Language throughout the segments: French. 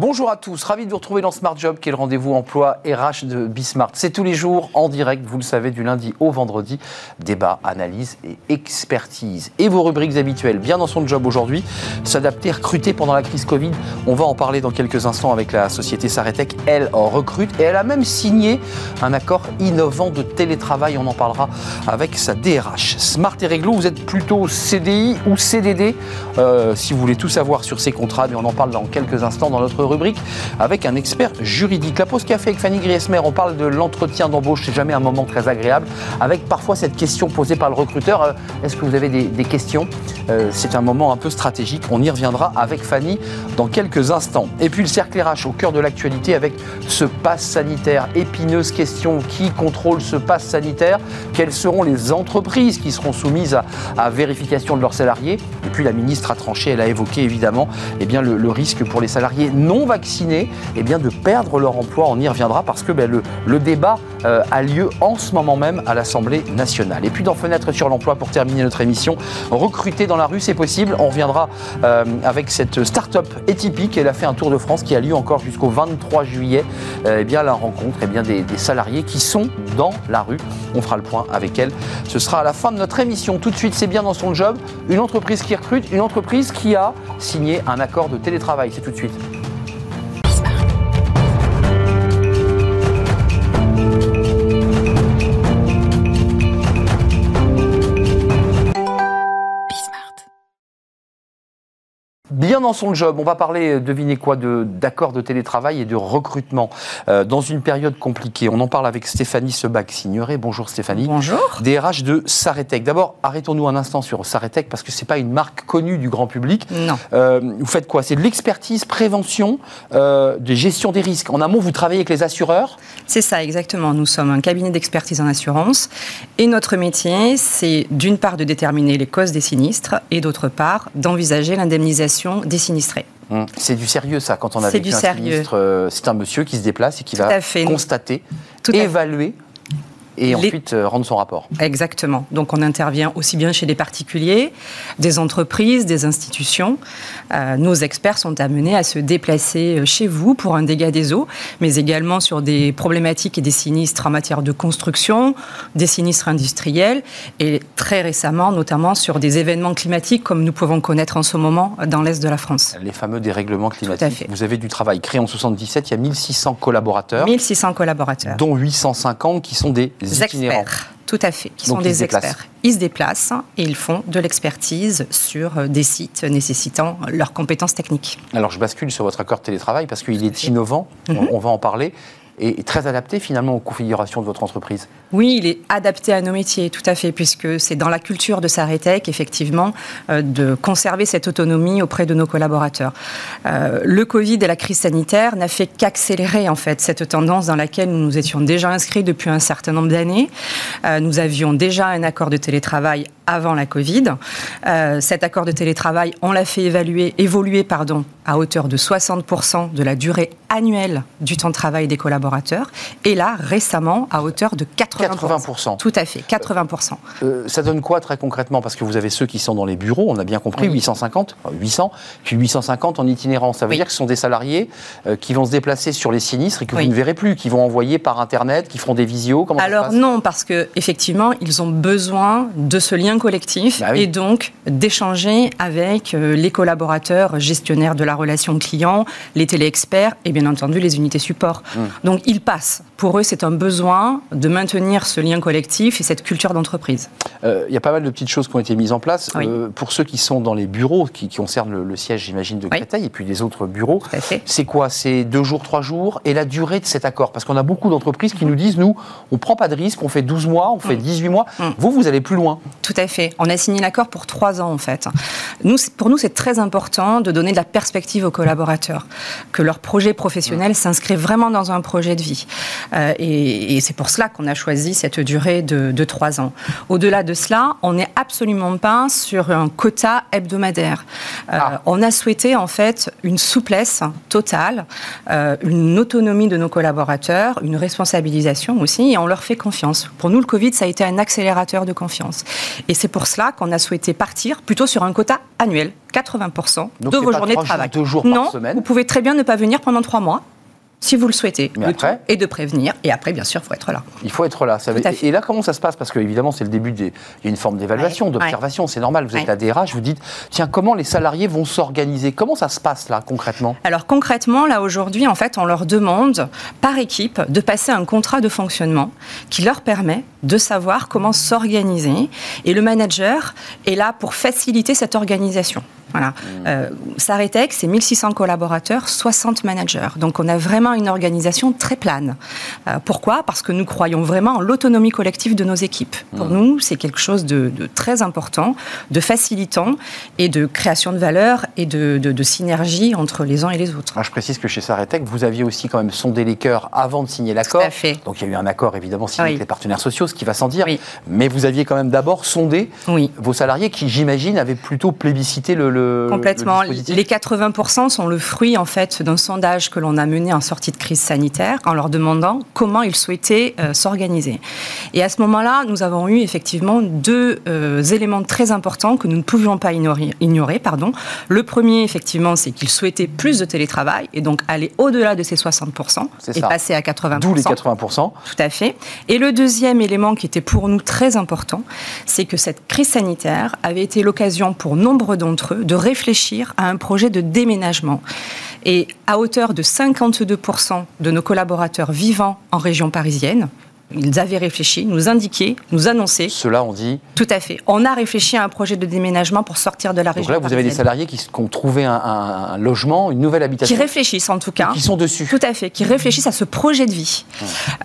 Bonjour à tous, ravi de vous retrouver dans Smart Job, qui est le rendez-vous emploi RH de Bismart. C'est tous les jours en direct, vous le savez, du lundi au vendredi. Débat, analyse et expertise. Et vos rubriques habituelles, bien dans son job aujourd'hui, s'adapter, recruter pendant la crise Covid. On va en parler dans quelques instants avec la société Saretec. Elle recrute et elle a même signé un accord innovant de télétravail. On en parlera avec sa DRH. Smart et Réglo, vous êtes plutôt CDI ou CDD euh, Si vous voulez tout savoir sur ces contrats, mais on en parle dans quelques instants dans notre rubrique avec un expert juridique. La pause café avec Fanny Griesmer, on parle de l'entretien d'embauche, c'est jamais un moment très agréable, avec parfois cette question posée par le recruteur, euh, est-ce que vous avez des, questions? Euh, C'est un moment un peu stratégique, on y reviendra avec Fanny dans quelques instants. Et puis le cercle RH au cœur de l'actualité avec ce pass sanitaire, épineuse question, qui contrôle ce pass sanitaire? Quelles seront les entreprises qui seront soumises à, vérification de leurs salariés? Et puis la ministre a tranché, elle a évoqué évidemment eh bien, le, le risque pour les salariés non vaccinés eh bien, de perdre leur emploi. On y reviendra parce que ben, le, débat euh, a lieu en ce moment même à l'Assemblée nationale. Et puis dans Fenêtre sur l'emploi, pour terminer notre émission, recruter dans la rue, c'est possible. On reviendra euh, avec cette start-up étypique. Elle a fait un tour de France qui a lieu encore jusqu'au 23 juillet. Euh, eh bien, la rencontre eh bien, des salariés qui sont dans la rue. On fera le point avec elle. Ce sera à la fin de notre émission. Tout de suite, c'est bien dans son job. Une entreprise qui recrute, une entreprise qui a signé un accord de télétravail. C'est tout de suite. Bien dans son job. On va parler, euh, devinez quoi, d'accords de, télétravail et de recrutement euh, dans une période compliquée. On en parle avec Stéphanie Sebac-Signoret. Bonjour Stéphanie. Bonjour. DRH de Saretec. D'abord, arrêtons-nous un instant sur Saretec parce que ce n'est pas une marque connue du grand public. Non. Euh, vous faites quoi? C'est de l'expertise, prévention, de gestion des risques. En amont, vous travaillez avec les assureurs? C'est ça, exactement. Nous sommes un cabinet d'expertise en assurance et notre métier, c'est d'une part de déterminer les causes des sinistres et d'autre part d'envisager l'indemnisation des sinistrés. Hum. C'est du sérieux ça, quand on a vécu un sinistre. Euh, c'est un monsieur qui se déplace et qui va constater, évaluer et ensuite euh, rendre son rapport. Exactement. Donc on intervient aussi bien chez des particuliers, des entreprises, des institutions. Euh, nos experts sont amenés à se déplacer euh, chez vous pour un dégât des eaux, mais également sur des problématiques et des sinistres en matière de construction, des sinistres industriels et très récemment notamment sur des événements climatiques comme nous pouvons connaître en ce moment dans l'Est de la France. Les fameux dérèglements climatiques. Tout à fait. Vous avez du travail créé en 77, il y a 1600 collaborateurs. 1600 collaborateurs. Dont 850 qui sont des experts. Tout à fait, qui sont des experts. Ils se déplacent et ils font de l'expertise sur euh, des sites nécessitant leurs compétences techniques. Alors je bascule sur votre accord de télétravail parce qu'il est innovant, mhm. on, va en parler et très adapté finalement aux configurations de votre entreprise. Oui, il est adapté à nos métiers, tout à fait, puisque c'est dans la culture de Saretec, effectivement, euh, de conserver cette autonomie auprès de nos collaborateurs. Euh, le Covid et la crise sanitaire n'a fait qu'accélérer en fait cette tendance dans laquelle nous nous étions déjà inscrits depuis un certain nombre d'années. Euh, nous avions déjà un accord de télétravail avant la Covid. cet accord de télétravail, on l'a fait évaluer, évoluer pardon, à hauteur de 60% de la durée annuelle du temps de travail des collaborateurs, et là récemment à hauteur de 80%. Tout à fait, 80%. Euh, ça donne quoi très concrètement? Parce que vous avez ceux qui sont dans les bureaux, on a bien compris, 850, 800, puis 850 en itinérance. Ça veut dire que ce sont des salariés euh, qui vont se déplacer sur les sinistres et que vous ne verrez plus, qui vont envoyer par Internet, qui feront des visios comment Alors non, parce qu'effectivement, ils ont besoin de ce lien collectif bah et donc d'échanger avec euh, les collaborateurs gestionnaires de la relation client, les téléexperts et bien entendu les unités support. Hum. Donc ils passent. Pour eux, c'est un besoin de maintenir ce lien collectif et cette culture d'entreprise. Euh, il y a pas mal de petites choses qui ont été mises en place. Euh, pour ceux qui sont dans les bureaux, qui, concernent le, siège, j'imagine, de Créteil, et puis les autres bureaux, c'est quoi? C'est deux jours, trois jours? Et la durée de cet accord? Parce qu'on a beaucoup d'entreprises qui nous disent, nous, on ne prend pas de risque, on fait 12 mois, on fait 18 mm. mois. Vous, vous allez plus loin. Tout à fait. On a signé l'accord pour trois ans, en fait. Nous, pour nous, c'est très important de donner de la perspective aux collaborateurs, que leur projet professionnel s'inscrit vraiment dans un projet projet de vie. Euh, et, c'est pour cela qu'on a choisi cette durée de, trois ans. Au-delà de cela, on n'est absolument pas sur un quota hebdomadaire. Euh, ah. On a souhaité en fait une souplesse totale, euh, une autonomie de nos collaborateurs, une responsabilisation aussi, et on leur fait confiance. Pour nous, le Covid, ça a été un accélérateur de confiance. Et c'est pour cela qu'on a souhaité partir plutôt sur un quota annuel, 80% de vos journées de travail. Jours non, par semaine. vous pouvez très bien ne pas venir pendant trois mois si vous le souhaitez, et de prévenir. Et après, bien sûr, il faut être là. Il faut être là. Ça Et là, comment ça se passe? Parce que évidemment, c'est le début. Des... Il y a une forme d'évaluation, d'observation. C'est normal. Vous êtes la DRH. Vous dites, tiens, comment les salariés vont s'organiser? Comment ça se passe là concrètement? Alors concrètement, là aujourd'hui, en fait, on leur demande par équipe de passer un contrat de fonctionnement qui leur permet de savoir comment s'organiser. Et le manager est là pour faciliter cette organisation. Voilà. Mmh. Euh, Saretec, c'est 1600 collaborateurs, 60 managers. Donc on a vraiment une organisation très plane. Euh, pourquoi? Parce que nous croyons vraiment en l'autonomie collective de nos équipes. Pour mmh. nous, c'est quelque chose de, très important, de facilitant et de création de valeur et de, synergie entre les uns et les autres. Ah, je précise que chez Saretec, vous aviez aussi quand même sondé les cœurs avant de signer l'accord. Donc il y a eu un accord évidemment signé avec les partenaires sociaux, ce qui va sans dire. Mais vous aviez quand même d'abord sondé vos salariés qui, j'imagine, avaient plutôt plébiscité le Complètement. les 80% sont le fruit en fait d'un sondage que l'on a mené en sortie de crise sanitaire en leur demandant comment ils souhaitaient euh, s'organiser. Et à ce moment-là, nous avons eu effectivement deux euh, éléments très importants que nous ne pouvions pas ignorer. ignorer pardon. Le premier, effectivement, c'est qu'ils souhaitaient plus de télétravail et donc aller au-delà de ces 60% et passer à 80%. D'où les 80%. Tout à fait. Et le deuxième élément qui était pour nous très important, c'est que cette crise sanitaire avait été l'occasion pour nombre d'entre eux de réfléchir à un projet de déménagement. Et à hauteur de 52% de nos collaborateurs vivant en région parisienne, ils avaient réfléchi, nous indiquer, nous annoncer. Cela, on dit Tout à fait. On a réfléchi à un projet de déménagement pour sortir de la région. Donc là, vous avez des salariés qui, ont trouvé un, logement, une nouvelle habitation. Qui réfléchissent en tout cas. qui sont dessus. Tout à fait, qui réfléchissent à ce projet de vie.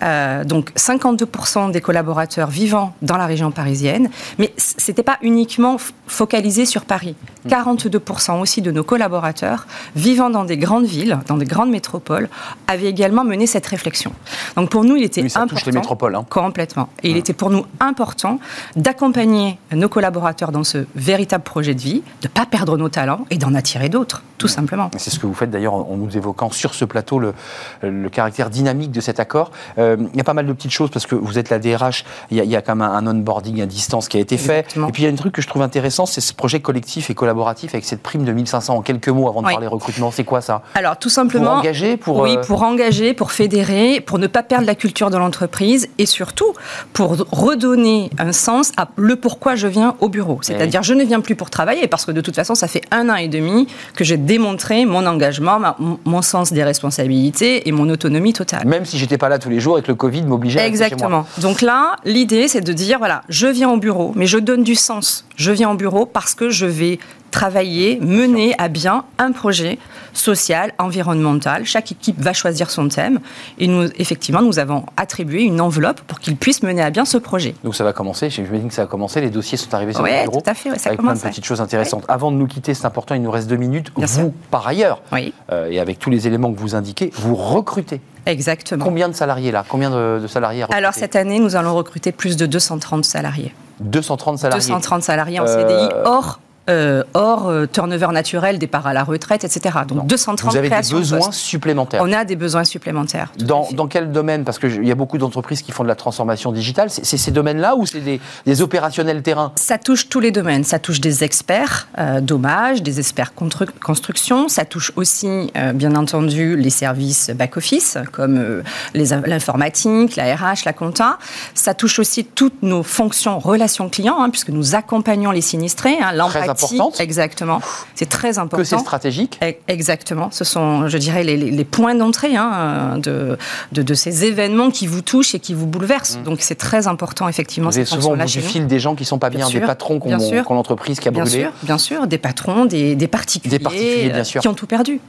Euh, donc 52% des collaborateurs vivant dans la région parisienne, mais ce n'était pas uniquement focalisé sur Paris. 42% aussi de nos collaborateurs vivant dans des grandes villes, dans des grandes métropoles, avaient également mené cette réflexion. Donc pour nous, il était important. Hein. Complètement. Et il était pour nous important d'accompagner nos collaborateurs dans ce véritable projet de vie, de ne pas perdre nos talents et d'en attirer d'autres, tout simplement. C'est ce que vous faites d'ailleurs en nous évoquant sur ce plateau le, le caractère dynamique de cet accord. Euh, il y a pas mal de petites choses parce que vous êtes la DRH, il y a, quand même un, onboarding à distance qui a été fait. Et puis il y a un truc que je trouve intéressant, c'est ce projet collectif et collaboratif avec cette prime de 1500 en quelques mots avant de parler recrutement. C'est quoi ça? Alors tout simplement. Pour engager, pour. Oui, euh, pour engager, pour fédérer, pour ne pas perdre la culture de l'entreprise et surtout pour redonner un sens à le pourquoi je viens au bureau. Eh C'est-à-dire, je ne viens plus pour travailler parce que de toute façon, ça fait un an et demi que j'ai démontré mon engagement, mon sens des responsabilités et mon autonomie totale. Même si j'étais pas là tous les jours et que le Covid m'obligeait à Exactement. Donc là, l'idée, c'est de dire voilà, je viens au bureau, mais je donne du sens. Je viens au bureau parce que je vais travailler, mener à bien un projet social, environnemental. Chaque équipe va choisir son thème. Et nous, effectivement, nous avons attribué une enveloppe pour qu'ils puissent mener à bien ce projet. Donc ça va commencer, je me dis que ça va commencer, les dossiers sont arrivés sur le bureau. tout à fait, ça avec plein de petites choses intéressantes. Avant de nous quitter, c'est important, il nous reste deux minutes. vous, par ailleurs, euh, et avec tous les éléments que vous indiquez, vous recrutez Exactement. Combien de salariés là? Combien de, salariés Alors cette année, nous allons recruter plus de 230 salariés. 230 salariés 230 salariés en CDI, euh, hors euh, hors euh, turnover naturel, départ à la retraite, etc. Donc 230 Vous avez des besoins supplémentaires. On a des besoins supplémentaires. Dans, dans, quel domaine? Parce qu'il y a beaucoup d'entreprises qui font de la transformation digitale. C'est ces domaines-là ou c'est des, opérationnels terrain? Ça touche tous les domaines. Ça touche des experts euh, dommage, des experts construction. Ça touche aussi, euh, bien entendu, les services back-office, comme l'informatique, la RH, la compta. Ça touche aussi toutes nos fonctions relations clients, hein, puisque nous accompagnons les sinistrés. Hein, Exactement. C'est très important. Que c'est stratégique. E, exactement. Ce sont, je dirais, les, points d'entrée hein, de, de, ces événements qui vous touchent et qui vous bouleversent. Mm. Donc c'est très important, effectivement. Vous avez souvent au bout du fil des gens qui sont pas bien, des patrons qui ont l'entreprise qui a brûlé. Bien sûr, bien sûr, des patrons, des, des particuliers, des particuliers bien sûr. qui ont tout perdu.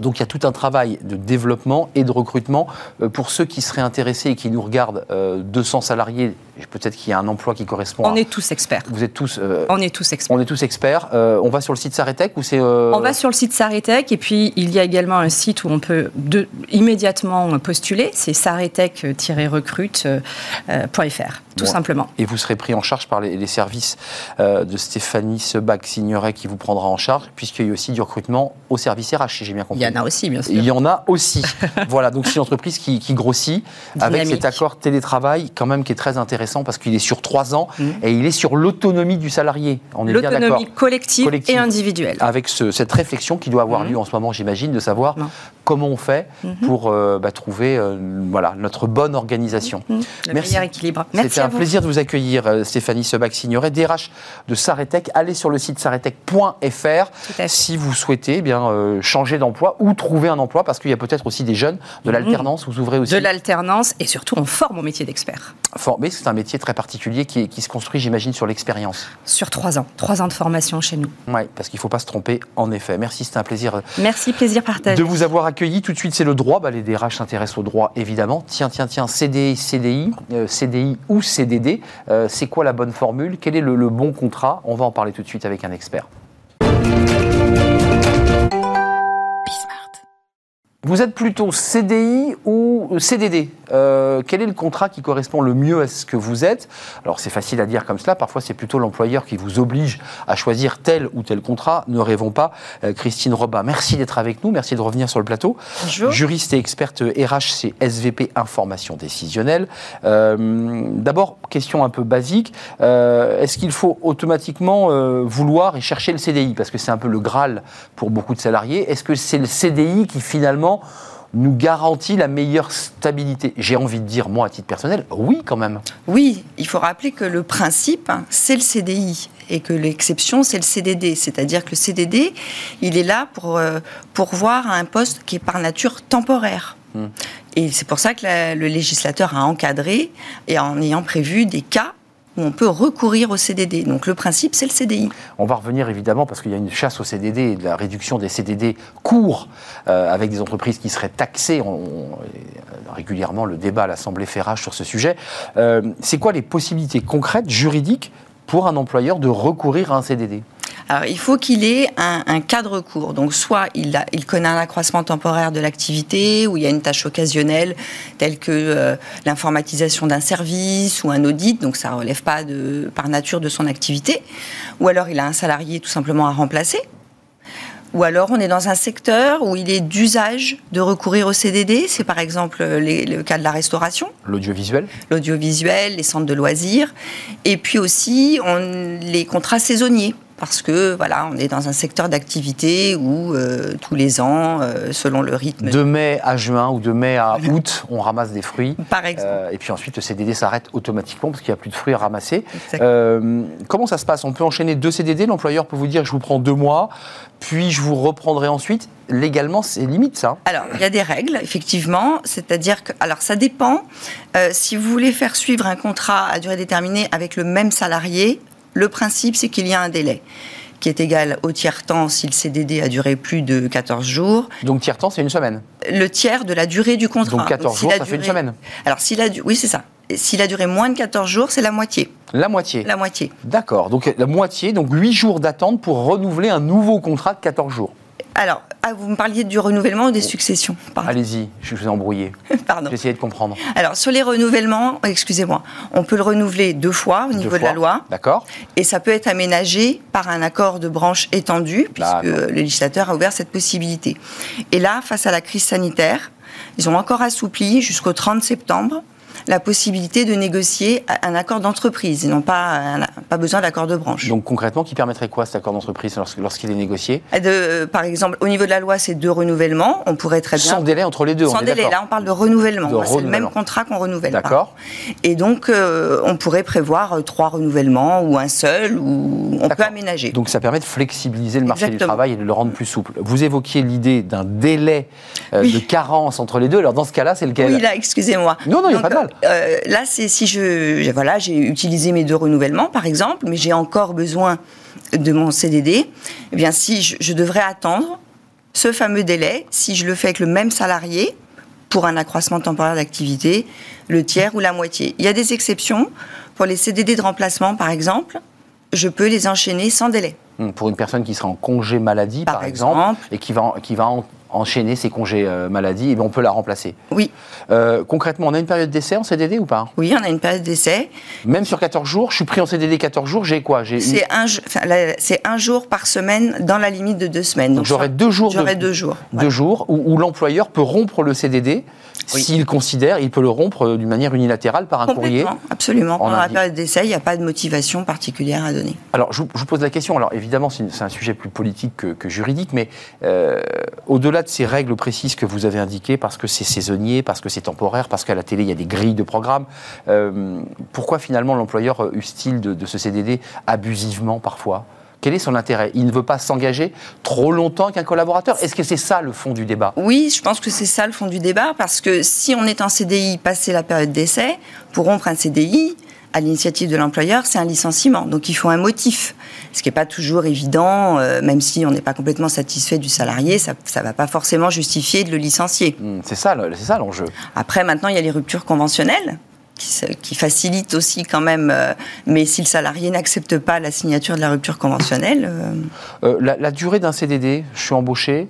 Donc il y a tout un travail de développement et de recrutement. Euh, pour ceux qui seraient intéressés et qui nous regardent, 200 euh, salariés Peut-être qu'il y a un emploi qui correspond. On est tous experts. Vous êtes tous. on est tous experts. On est tous experts. on va sur le site Saretech ou c'est. On va sur le site Saretech et puis il y a également un site où on peut de, immédiatement postuler. C'est saretech-recrute.fr tout simplement. Et vous serez pris en charge par les, services euh, de Stéphanie Sebac-Signoret qui vous prendra en charge, puisqu'il y a aussi du recrutement au service RH, si j'ai bien compris. Il y en a aussi, bien sûr. Il y en a aussi. voilà, donc c'est une entreprise qui, grossit, avec cet accord télétravail, quand même, qui est très intéressant, parce qu'il est sur trois ans, mmh. et il est sur l'autonomie du salarié. On est bien d'accord. L'autonomie collective, et individuelle. Avec cette réflexion qui doit avoir mmh. lieu en ce moment, j'imagine, de savoir comment on fait mmh. pour euh, bah, trouver euh, voilà, notre bonne organisation. Le Merci. meilleur équilibre. Merci un plaisir de vous accueillir, euh, Stéphanie Sebac-Signoret, DRH de Saretech. Allez sur le site saretech.fr si vous souhaitez eh bien euh, changer d'emploi ou trouver un emploi, parce qu'il y a peut-être aussi des jeunes de l'alternance. Vous ouvrez aussi. De l'alternance et surtout on forme au métier d'expert. Mais c'est un métier très particulier qui, qui se construit, j'imagine, sur l'expérience. Sur trois ans. Trois ans de formation chez nous. Oui, parce qu'il ne faut pas se tromper, en effet. Merci, c'est un plaisir. Euh, Merci, plaisir partagé. De vous avoir accueilli. Tout de suite, c'est le droit. Bah, les DRH s'intéressent au droit, évidemment. Tiens, tiens, tiens, CDI, CDI, CDI ou CDD. Euh, c'est quoi la bonne formule? Quel est le bon contrat? On va en parler tout de suite avec un expert. Vous êtes plutôt CDI ou CDD euh, Quel est le contrat qui correspond le mieux à ce que vous êtes? Alors c'est facile à dire comme cela, parfois c'est plutôt l'employeur qui vous oblige à choisir tel ou tel contrat. Ne rêvons pas. Euh, Christine Robin, merci d'être avec nous, merci de revenir sur le plateau. Bonjour. Juriste et experte RH, c'est SVP Information Décisionnelle. Euh, d'abord, question un peu basique, est-ce qu'il faut automatiquement vouloir et chercher le CDI Parce que c'est un peu le Graal pour beaucoup de salariés. Est-ce que c'est le CDI qui finalement nous garantit la meilleure stabilité J'ai envie de dire, moi, à titre personnel, oui, quand même. Oui, il faut rappeler que le principe, c'est le CDI et que l'exception, c'est le CDD. C'est-à-dire que le CDD, il est là pour, euh, pour voir un poste qui est par nature temporaire. Hmm. Et c'est pour ça que le législateur a encadré et en ayant prévu des cas où on peut recourir au CDD. Donc le principe, c'est le CDI. On va revenir évidemment parce qu'il y a une chasse au CDD et de la réduction des CDD court euh, avec des entreprises qui seraient taxées. On, régulièrement, le débat à l'Assemblée fait rage sur ce sujet. Euh, c'est quoi les possibilités concrètes, juridiques, pour un employeur de recourir à un CDD alors, il faut qu'il ait un, cadre court. Donc, soit il, a, il connaît un accroissement temporaire de l'activité, ou il y a une tâche occasionnelle, telle que euh, l'informatisation d'un service ou un audit, donc ça ne relève pas de, par nature de son activité. Ou alors, il a un salarié tout simplement à remplacer. Ou alors on est dans un secteur où il est d'usage de recourir au CDD, c'est par exemple le cas de la restauration. L'audiovisuel L'audiovisuel, les centres de loisirs. Et puis aussi on, les contrats saisonniers parce que voilà, on est dans un secteur d'activité où euh, tous les ans, euh, selon le rythme. De mai à juin ou de mai à août, on ramasse des fruits. Par exemple. Euh, et puis ensuite, le CDD s'arrête automatiquement parce qu'il n'y a plus de fruits à ramasser. comment ça se passe? On peut enchaîner deux CDD. L'employeur peut vous dire je vous prends deux mois, puis je vous reprendrai ensuite. Légalement, c'est limite ça Alors, il y a des règles, effectivement. C'est-à-dire que, alors ça dépend. si vous voulez faire suivre un contrat à durée déterminée avec le même salarié, le principe, c'est qu'il y a un délai qui est égal au tiers-temps si le CDD a duré plus de 14 jours. Donc tiers-temps, c'est une semaine Le tiers de la durée du contrat. Donc 14 jours, ça fait une semaine Alors, s'il a... Oui, c'est ça. S'il a duré moins de 14 jours, c'est la moitié. La moitié La moitié. D'accord. Donc la moitié, donc 8 jours d'attente pour renouveler un nouveau contrat de 14 jours. Alors, ah, vous me parliez du renouvellement ou des successions Allez-y, je vous ai embrouillé. Pardon. J'essayais de comprendre. Alors, sur les renouvellements, excusez-moi, on peut le renouveler deux fois au niveau de la loi. D'accord. Et ça peut être aménagé par un accord de branche étendu, puisque le législateur a ouvert cette possibilité. Et là, face à la crise sanitaire, ils ont encore assoupli jusqu'au 30 septembre la possibilité de négocier un accord d'entreprise. Ils n'ont pas, pas besoin d'accord de branche. Donc concrètement, qui permettrait quoi cet accord d'entreprise lorsqu'il est négocié? De, Par exemple, au niveau de la loi, c'est deux renouvellements. On pourrait très bien. Sans délai entre les deux. Sans délai. Là, on parle de renouvellement. C'est le même contrat qu'on renouvelle. D'accord. Et donc, euh, on pourrait prévoir euh, trois renouvellements ou un seul, ou on peut aménager. Donc, ça permet de flexibiliser le marché du travail et de le rendre plus souple. Vous évoquiez l'idée d'un délai euh, de carence entre les deux. Alors, dans ce cas-là, c'est lequel? Oui, là, excusez-moi. Non, non, il n'y a pas de mal. Euh, là, c'est si je, voilà, j'ai utilisé mes deux renouvellements, par exemple, mais j'ai encore besoin de mon CDD. Eh bien, si je, devrais attendre ce fameux délai, si je le fais avec le même salarié pour un accroissement temporaire d'activité, le tiers ou la moitié. Il y a des exceptions pour les CDD de remplacement, par exemple, je peux les enchaîner sans délai. Pour une personne qui sera en congé maladie, par, Par exemple, exemple. et qui va, qui va en- enchaîner ses congés euh, maladie, et bien on peut la remplacer. Oui, Euh, concrètement, on a une période d'essai en CDD ou pas? Oui, on a une période d'essai. Même sur 14 jours, je suis pris en CDD 14 jours, j'ai quoi? J'ai une- C'est un, jo- enfin, la- c'est un jour par semaine dans la limite de deux semaines. Donc j'aurai deux jours, de- J'aurai deux jours. deux jours où, où l'employeur peut rompre le CDD Oui. s'il considère, il peut le rompre euh, d'une manière unilatérale par un courrier. Absolument. Pendant la période d'essai, il n'y a pas de motivation particulière à donner. Alors, je vous, je vous pose la question. Alors, évidemment, c'est un sujet plus politique que, que juridique, mais euh, au-delà de ces règles précises que vous avez indiquées, parce que c'est saisonnier, parce que c'est temporaire, parce qu'à la télé, il y a des grilles de programme, euh, pourquoi finalement l'employeur use-t-il de, de ce CDD abusivement parfois? Quel est son intérêt? Il ne veut pas s'engager trop longtemps avec un collaborateur? Est-ce que c'est ça le fond du débat? Oui, je pense que c'est ça le fond du débat, parce que si on est en CDI passé la période d'essai, pour rompre un CDI, à l'initiative de l'employeur, c'est un licenciement. Donc il faut un motif. Ce qui n'est pas toujours évident, euh, même si on n'est pas complètement satisfait du salarié, ça ne va pas forcément justifier de le licencier. Hmm, C'est ça, ça l'enjeu. Après, maintenant, il y a les ruptures conventionnelles. Qui, facilitent aussi quand même, euh, mais si le salarié n'accepte pas la signature de la rupture conventionnelle, euh, Euh, la, la durée d'un CDD, je suis embauché,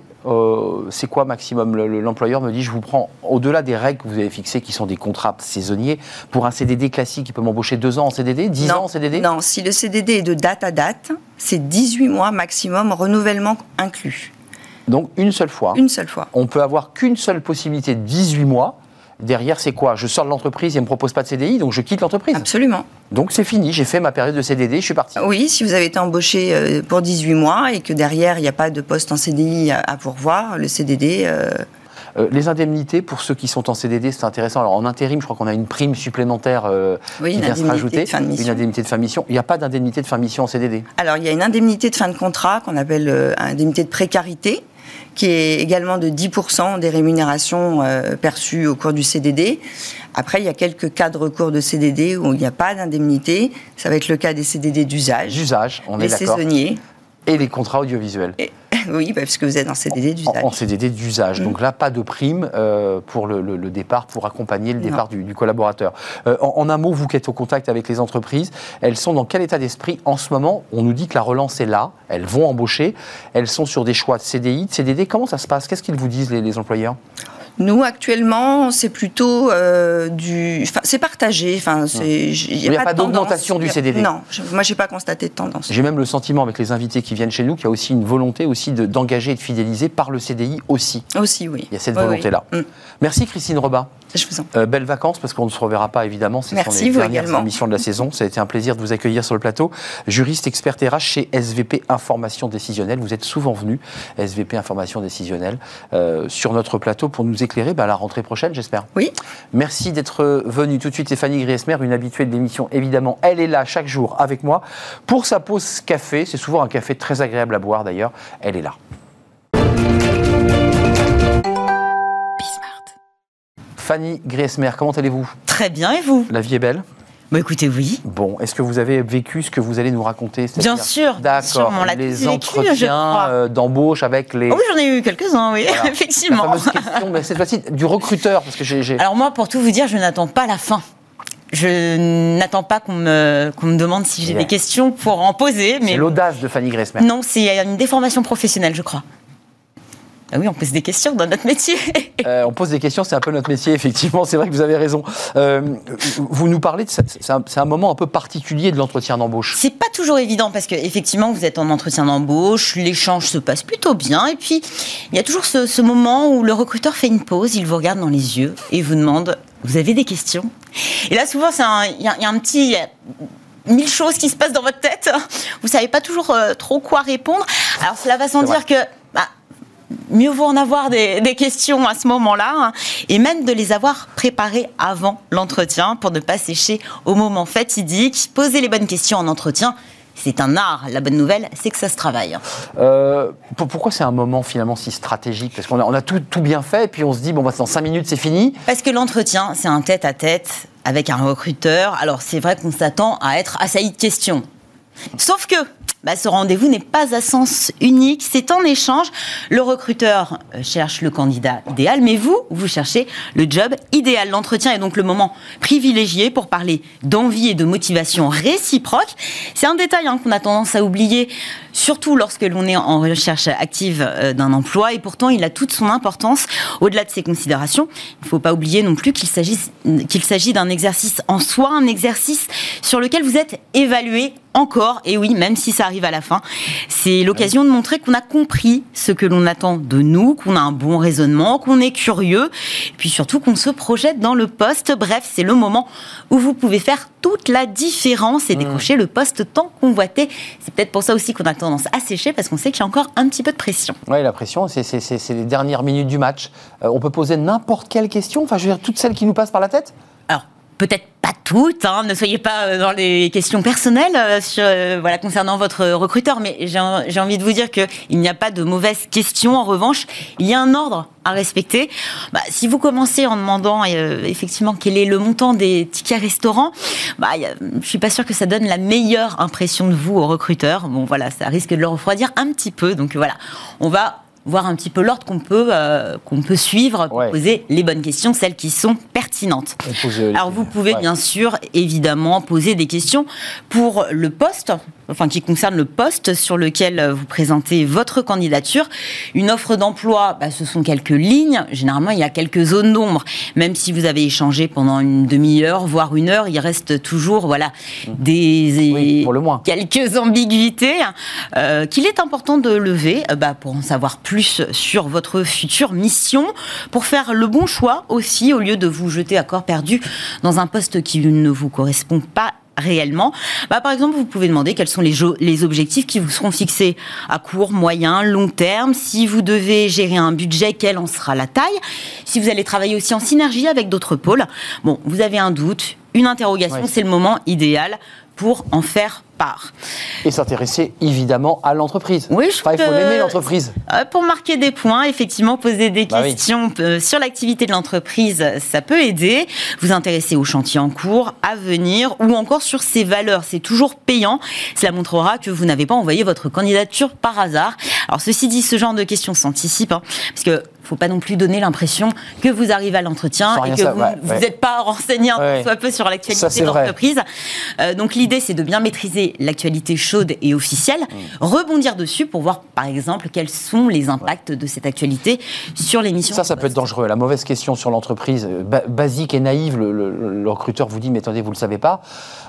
c'est quoi maximum Le- le- L'employeur me dit, je vous prends au-delà des règles que vous avez fixées, qui sont des contrats saisonniers. Pour un CDD classique, il peut m'embaucher deux ans en CDD, dix ans en CDD Non, si le CDD est de date à date, c'est 18 mois maximum, renouvellement inclus. Donc une seule fois. Une seule fois. On peut avoir qu'une seule possibilité de 18 mois. Derrière, c'est quoi? Je sors de l'entreprise, il ne me propose pas de CDI, donc je quitte l'entreprise. Absolument. Donc c'est fini, j'ai fait ma période de CDD, je suis parti. Oui, si vous avez été embauché euh, pour 18 mois et que derrière, il n'y a pas de poste en CDI à, pourvoir, le CDD, euh, Euh, les indemnités, pour ceux qui sont en CDD, c'est intéressant. Alors en intérim, je crois qu'on a une prime supplémentaire euh, Oui, qui vient se rajouter. Une indemnité de fin de mission. Il n'y a pas d'indemnité de fin de mission en CDD. Alors, il y a une indemnité de fin de contrat qu'on appelle euh, indemnité de précarité, qui est également de 10% des rémunérations euh, perçues au cours du CDD. Après, il y a quelques cas de recours de CDD où il n'y a pas d'indemnité. Ça va être le cas des CDD d'usage, D'usage, on est les d'accord. saisonniers. Et les contrats audiovisuels. Et- oui, bah, parce que vous êtes en CDD d'usage. En, en CDD d'usage. Donc là, pas de prime euh, pour le, le- le départ, pour accompagner le départ du, du collaborateur. Euh, en, en un mot, vous qui êtes au contact avec les entreprises, elles sont dans quel état d'esprit en ce moment? On nous dit que la relance est là, elles vont embaucher, elles sont sur des choix de CDI, de CDD. Comment ça se passe? Qu'est-ce qu'ils vous disent, les, les employeurs? Nous, actuellement, c'est plutôt euh, du. Enfin, c'est partagé. Enfin, c'est. Il Il y a pas d'augmentation du CDD. Non, je- moi, j'ai pas constaté de tendance. J'ai même le sentiment avec les invités qui viennent chez nous qu'il y a aussi une volonté aussi de- d'engager et de fidéliser par le CDI aussi. Aussi, oui. Il y a cette Oui, volonté-là. Mm. Merci Christine Robin. Je vous en Euh, belles vacances parce qu'on ne se reverra pas évidemment. Ce sont Merci, les vous dernières également. émissions de la saison. Ça a été un plaisir de vous accueillir sur le plateau. Juriste expert RH chez SVP Information Décisionnelle. Vous êtes souvent venu, SVP Information Décisionnelle, euh, sur notre plateau pour nous éclairer bah, à la rentrée prochaine, j'espère. Oui. Merci d'être venu tout de suite. Stéphanie Griesmer, une habituée de l'émission, évidemment. Elle est là chaque jour avec moi pour sa pause café. C'est souvent un café très agréable à boire d'ailleurs. Elle est là. Fanny Griesmer, comment allez-vous? Très bien, et vous? La vie est belle? Bah écoutez, oui. Bon, est-ce que vous avez vécu ce que vous allez nous raconter? Bien sûr, D'accord. les entretiens euh, d'embauche avec les. Oh oui, j'en ai eu quelques-uns, oui, Voilà. La effectivement. fameuse question, mais cette fois-ci du recruteur, parce que j'ai. Alors moi, pour tout vous dire, je n'attends pas la fin. Je n'attends pas qu'on me, me demande si j'ai des questions pour en poser, C'est mais l'audace de Fanny Griesmer. non, c'est une déformation professionnelle, je crois. Ah oui, on pose des questions dans notre métier. Euh, on pose des questions, c'est un peu notre métier, effectivement, c'est vrai que vous avez raison. Euh, vous nous parlez, de ça- c'est un, moment un peu particulier de l'entretien d'embauche. C'est pas toujours évident parce que effectivement vous êtes en entretien d'embauche, l'échange se passe plutôt bien et puis il y a toujours ce, ce moment où le recruteur fait une pause, il vous regarde dans les yeux et vous demande vous avez des questions? Et là souvent il y, a- il y a un petit il y a mille choses qui se passent dans votre tête, vous savez pas toujours euh, trop quoi répondre. Alors cela va sans dire que bah, mieux vaut en avoir des, des questions à ce moment-là, hein, et même de les avoir préparées avant l'entretien pour ne pas sécher au moment fatidique. Poser les bonnes questions en entretien, c'est un art. La bonne nouvelle, c'est que ça se travaille. Euh, pour- pourquoi c'est un moment finalement si stratégique? Parce qu'on a, on a tout, tout bien fait, et puis on se dit, bon, bah, dans 5 minutes, c'est fini. Parce que l'entretien, c'est un tête-à-tête avec un recruteur. Alors c'est vrai qu'on s'attend à être assailli de questions. Sauf que, bah, ce rendez-vous n'est pas à sens unique, c'est en échange. Le recruteur euh, cherche le candidat idéal, mais vous, vous cherchez le job idéal. L'entretien est donc le moment privilégié pour parler d'envie et de motivation réciproque. C'est un détail hein, qu'on a tendance à oublier, surtout lorsque l'on est en recherche active euh, d'un emploi, et pourtant il a toute son importance. Au-delà de ces considérations, il ne faut pas oublier non plus qu'il s'agit d'un exercice en soi, un exercice sur lequel vous êtes évalué encore, et oui, même si ça arrive à la fin, c'est l'occasion de montrer qu'on a compris ce que l'on attend de nous, qu'on a un bon raisonnement, qu'on est curieux, et puis surtout qu'on se projette dans le poste. Bref, c'est le moment où vous pouvez faire toute la différence et mmh. décrocher le poste tant convoité. C'est peut-être pour ça aussi qu'on a tendance à sécher, parce qu'on sait qu'il y a encore un petit peu de pression. Oui, la pression, c'est les dernières minutes du match. Euh, on peut poser n'importe quelle question, enfin, je veux dire, toutes celles qui nous passent par la tête? Peut-être pas toutes, hein, ne soyez pas euh, dans les questions personnelles euh, euh, voilà, concernant votre recruteur, mais j'ai envie de vous dire qu'il n'y a pas de mauvaises questions. En revanche, il y a un ordre à respecter. Bah, si vous commencez en demandant effectivement quel est le montant des tickets restaurants, bah, je suis pas sûre que ça donne la meilleure impression de vous au recruteur. Bon voilà, ça risque de le refroidir un petit peu. Donc voilà, on va voir un petit peu l'ordre qu'on peut, euh, qu'on peut suivre pour poser les bonnes questions, celles qui sont pertinentes. Alors vous pouvez bien sûr, évidemment, poser des questions pour le poste, enfin qui concerne le poste sur lequel vous présentez votre candidature. Une offre d'emploi, bah, ce sont quelques lignes. Généralement, il y a quelques zones d'ombre. Même si vous avez échangé pendant une demi-heure, voire une heure, il reste toujours, voilà, des pour le moins. quelques ambiguïtés euh, qu'il est important de lever, euh, bah, pour en savoir plus sur votre future mission pour faire le bon choix aussi au lieu de vous jeter à corps perdu dans un poste qui ne vous correspond pas réellement bah, Par exemple, vous pouvez demander quels sont les, les objectifs qui vous seront fixés à court, moyen, long terme. Si vous devez gérer un budget, quelle en sera la taille? Si vous allez travailler aussi en synergie avec d'autres pôles. Bon, vous avez un doute, une interrogation, c'est le moment idéal pour en faire part. Et s'intéresser évidemment à l'entreprise. Oui, je enfin, il faut l'aimer l'entreprise. Euh, pour marquer des points, effectivement, poser des bah questions euh, sur l'activité de l'entreprise, ça peut aider. Vous intéresser au chantier en cours, à venir, ou encore sur ses valeurs. C'est toujours payant. Cela montrera que vous n'avez pas envoyé votre candidature par hasard. Alors ceci dit, ce genre de questions s'anticipe, hein, parce que faut pas non plus donner l'impression que vous arrivez à l'entretien et que vous n'êtes pas renseigné un soit peu sur l'actualité de l'entreprise. Euh, donc l'idée, c'est de bien maîtriser l'actualité chaude et officielle, mm. rebondir dessus pour voir, par exemple, quels sont les impacts de cette actualité sur l'émission. Ça, ça peut être dangereux. La mauvaise question sur l'entreprise, euh, basique et naïve, le, recruteur vous dit, mais attendez, vous le savez pas.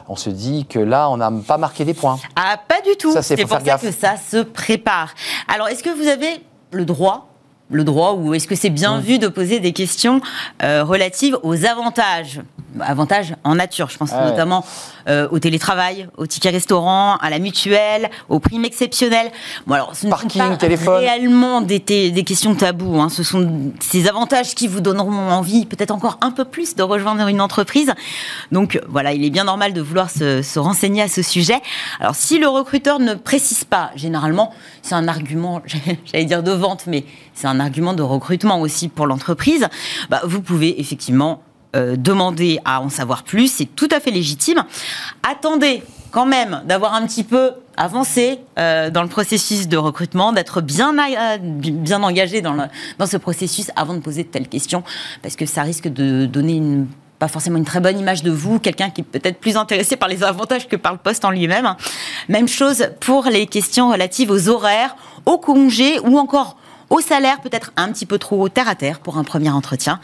On se dit que là, on n'a pas marqué des points. Ah, pas du tout. C'est pour ça que ça se prépare. Alors, est-ce que vous avez le droit le droit ou est-ce que c'est bien vu de poser des questions euh, relatives aux avantages? Avantages en nature, je pense notamment euh, au télétravail, au ticket restaurant, à la mutuelle, aux primes exceptionnelles. Bon, alors, ce ne Parking, sont pas téléphone. réellement des, des questions taboues. Hein. Ce sont ces avantages qui vous donneront envie, peut-être encore un peu plus, de rejoindre une entreprise. Donc voilà, il est bien normal de vouloir se, se renseigner à ce sujet. Alors si le recruteur ne précise pas, généralement, c'est un argument, j'allais dire de vente, mais c'est un argument de recrutement aussi pour l'entreprise, bah, vous pouvez effectivement euh, demander à en savoir plus, c'est tout à fait légitime. Attendez quand même d'avoir un petit peu avancé euh, dans le processus de recrutement, d'être bien, bien engagé dans, dans ce processus avant de poser de telles questions, parce que ça risque de donner pas forcément une très bonne image de vous, quelqu'un qui est peut-être plus intéressé par les avantages que par le poste en lui-même. Même chose pour les questions relatives aux horaires, aux congés ou encore au salaire peut-être un petit peu trop terre à terre pour un premier entretien.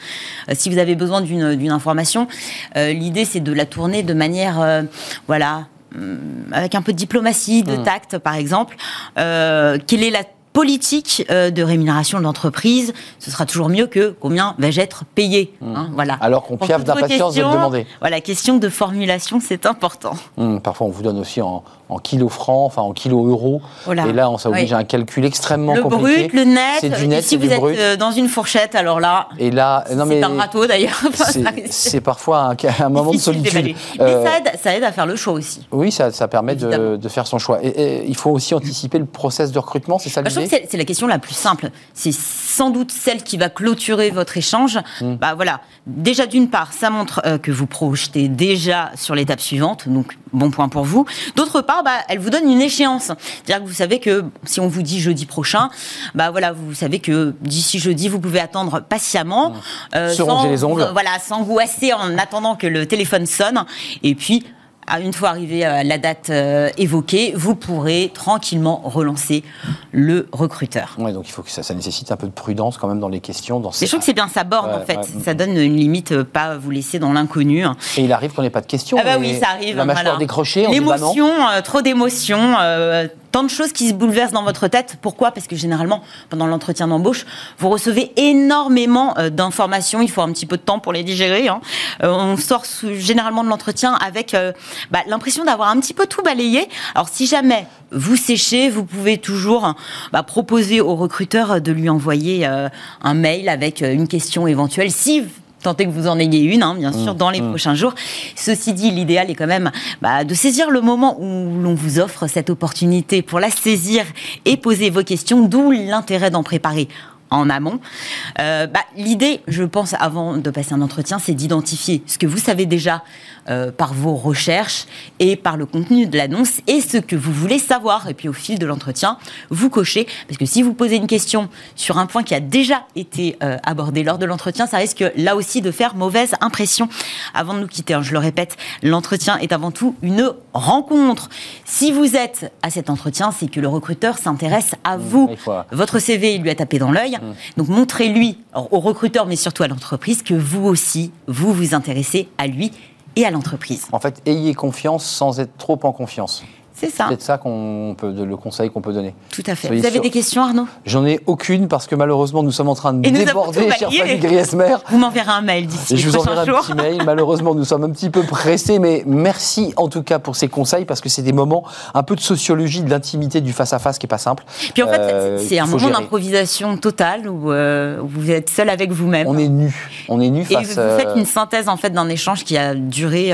Euh, si vous avez besoin d'une information, euh, l'idée c'est de la tourner de manière, euh, voilà, hum, avec un peu de diplomatie, de mmh. tact par exemple. quelle est la politique euh, de rémunération de l'entreprise, ce sera toujours mieux que combien vais-je être payé. Mmh. Hein, voilà. Alors qu'on piaffe d'impatience de le demander. Voilà, question de formulation, c'est important. Mmh, parfois, on vous donne aussi en, en kilos francs, enfin en kilos euros. Et là, on s'oblige à un calcul extrêmement compliqué. Le brut, le net. C'est du net, si vous êtes euh, dans une fourchette, alors là, et là, c'est un râteau d'ailleurs. C'est parfois un, moment de solitude. Euh, ça, aide, ça, aide, à faire le choix aussi. Oui, ça, ça permet de, de, faire son choix. Et, il faut aussi anticiper le process de recrutement, c'est ça bah, c'est c'est la question la plus simple. C'est sans doute celle qui va clôturer votre échange. Mm. Bah voilà. Déjà d'une part, ça montre euh, que vous projetez déjà sur l'étape suivante, donc bon point pour vous. D'autre part, bah, elle vous donne une échéance. C'est-à-dire que vous savez que si on vous dit jeudi prochain, bah voilà, vous savez que d'ici jeudi, vous pouvez attendre patiemment, euh, Se ronger les ongles. euh, voilà, s'angoisser en attendant que le téléphone sonne, et puis. À Une fois arrivé à la date euh, évoquée, vous pourrez tranquillement relancer le recruteur. Ouais, donc il faut que ça, ça nécessite un peu de prudence quand même dans les questions. Dans Mais ces... je trouve que c'est bien sa borne Ouais, en fait. ouais. Ça donne une limite, euh, pas vous laisser dans l'inconnu. Et il arrive qu'on n'ait pas de questions. Ah bah oui, ça arrive. La mâchoire voilà. décrochée, bah. L'émotion, euh, trop d'émotions, euh, tant de choses qui se bouleversent dans votre tête. Pourquoi? Parce que généralement, pendant l'entretien d'embauche, vous recevez énormément euh, d'informations. Il faut un petit peu de temps pour les digérer. hein. Euh, on sort généralement de l'entretien avec euh, bah, l'impression d'avoir un petit peu tout balayé. Alors si jamais vous séchez, vous pouvez toujours bah, proposer au recruteur de lui envoyer un mail avec une question éventuelle. Si tant est que vous en ayez une, hein, bien sûr, dans les prochains jours. Ceci dit, l'idéal est quand même bah, de saisir le moment où l'on vous offre cette opportunité pour la saisir et poser vos questions, d'où l'intérêt d'en préparer en amont. Euh, bah, L'idée, je pense, avant de passer un entretien, c'est d'identifier ce que vous savez déjà euh, par vos recherches et par le contenu de l'annonce et ce que vous voulez savoir. Et puis au fil de l'entretien, vous cochez. Parce que si vous posez une question sur un point qui a déjà été euh, abordé lors de l'entretien, ça risque là aussi de faire mauvaise impression. Avant de nous quitter, hein, je le répète, l'entretien est avant tout une rencontre. Si vous êtes à cet entretien, c'est que le recruteur s'intéresse à vous. il faut- Votre CV, il lui a tapé dans l'œil. Donc montrez-lui, au recruteur, mais surtout à l'entreprise, que vous aussi, vous vous intéressez à lui et à l'entreprise. En fait, ayez confiance sans être trop en confiance. C'est ça, C'est ça qu'on peut, le conseil qu'on peut donner. tout à fait. Soyez Vous avez des questions, Arnaud? J'en ai aucune parce que malheureusement nous sommes en train de Et déborder, cher. Fanny Griesmer. Vous m'enverrez un mail d'ici je vous enverrai un petit mail. Malheureusement, nous sommes un petit peu pressés, mais merci en tout cas pour ces conseils parce que c'est des moments un peu de sociologie, de l'intimité du face-à-face qui est pas simple. Puis en fait, Euh, c'est un moment d'improvisation totale où, euh, où vous êtes seul avec vous-même. On est nu. On est nu Et face. vous faites euh, une synthèse en fait d'un échange qui a duré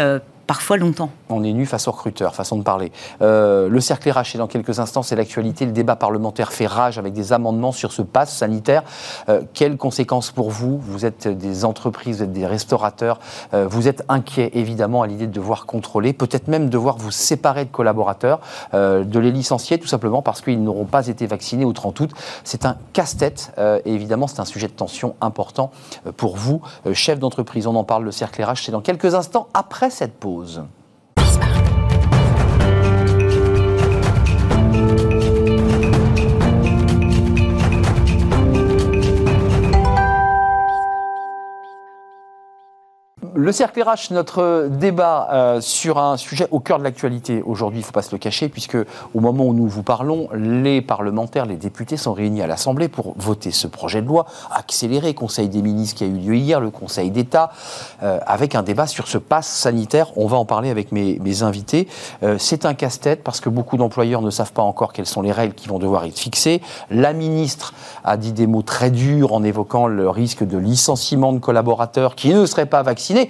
parfois longtemps. On est nu face au recruteur, façon de parler. Euh, le cercle et dans quelques instants, c'est l'actualité. Le débat parlementaire fait rage avec des amendements sur ce pass sanitaire. Euh, quelles conséquences pour vous Vous êtes des entreprises, vous êtes des restaurateurs. Euh, vous êtes inquiets, évidemment, à l'idée de devoir contrôler, peut-être même devoir vous séparer de collaborateurs, de les licencier, tout simplement parce qu'ils n'auront pas été vaccinés au 30 août. C'est un casse-tête. et évidemment, c'est un sujet de tension important pour vous, chef d'entreprise. On en parle, le cercle RH, c'est dans quelques instants après cette pause. uzun. Le cercle RH, notre débat euh, sur un sujet au cœur de l'actualité aujourd'hui, il ne faut pas se le cacher, puisque au moment où nous vous parlons, les parlementaires, les députés sont réunis à l'Assemblée pour voter ce projet de loi accéléré, Conseil des ministres qui a eu lieu hier, le Conseil d'État, euh, avec un débat sur ce pass sanitaire. On va en parler avec mes, mes invités. Euh, C'est un casse-tête parce que beaucoup d'employeurs ne savent pas encore quelles sont les règles qui vont devoir être fixées. La ministre a dit des mots très durs en évoquant le risque de licenciement de collaborateurs qui ne seraient pas vaccinés.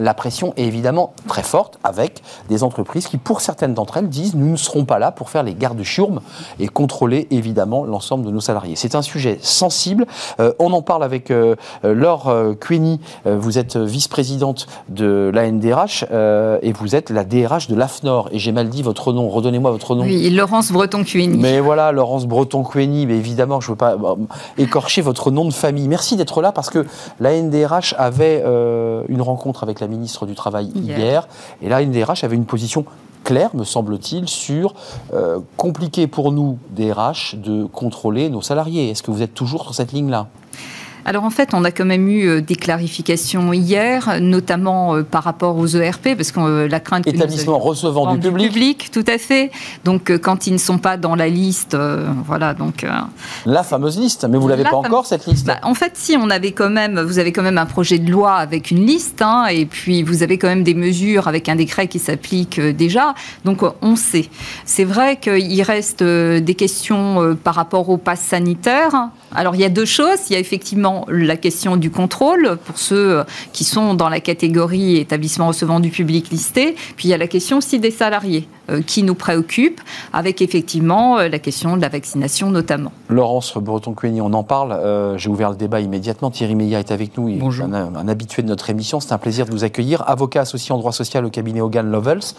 La pression est évidemment très forte avec des entreprises qui, pour certaines d'entre elles, disent nous ne serons pas là pour faire les gardes chiourmes et contrôler évidemment l'ensemble de nos salariés. C'est un sujet sensible. Euh, on en parle avec euh, Laure euh, Queny. Vous êtes vice-présidente de la NDRH euh, et vous êtes la DRH de l'AFNOR. Et j'ai mal dit votre nom. Redonnez-moi votre nom. Oui, Laurence Breton-Cueni. Mais voilà, Laurence Breton-Queny, mais évidemment, je ne veux pas écorcher votre nom de famille. Merci d'être là parce que la NDRH avait une rencontre avec la ministre du Travail hier, Hier. et la NDRH avait une position claire, me semble-t-il, sur euh, compliqué pour nous, DRH, de contrôler nos salariés. Est-ce que vous êtes toujours sur cette ligne-là? Alors en fait, on a quand même eu euh, des clarifications hier, notamment euh, par rapport aux ERP, parce que euh, la crainte que Établissement recevant du public, tout à fait. Donc quand ils ne sont pas dans la liste, euh, voilà. Donc euh, la fameuse liste. Mais vous l'avez La pas fameuse- encore, cette liste Bah, en fait, si on avait quand même, vous avez quand même un projet de loi avec une liste, hein, et puis vous avez quand même des mesures avec un décret qui s'applique déjà. Donc on sait. C'est vrai qu'il reste des questions par rapport au pass sanitaire. Alors il y a deux choses. Il y a effectivement la question du contrôle pour ceux qui sont dans la catégorie établissement recevant du public listé. Puis il y a la question aussi des salariés qui nous préoccupe, avec effectivement la question de la vaccination notamment. Laurence Breton-Cueny, on en parle. J'ai ouvert le débat immédiatement. Thierry Meillat est avec nous. Bonjour. Un, un habitué de notre émission. C'est un plaisir de vous accueillir. Avocat associé en droit social au cabinet Hogan Lovells.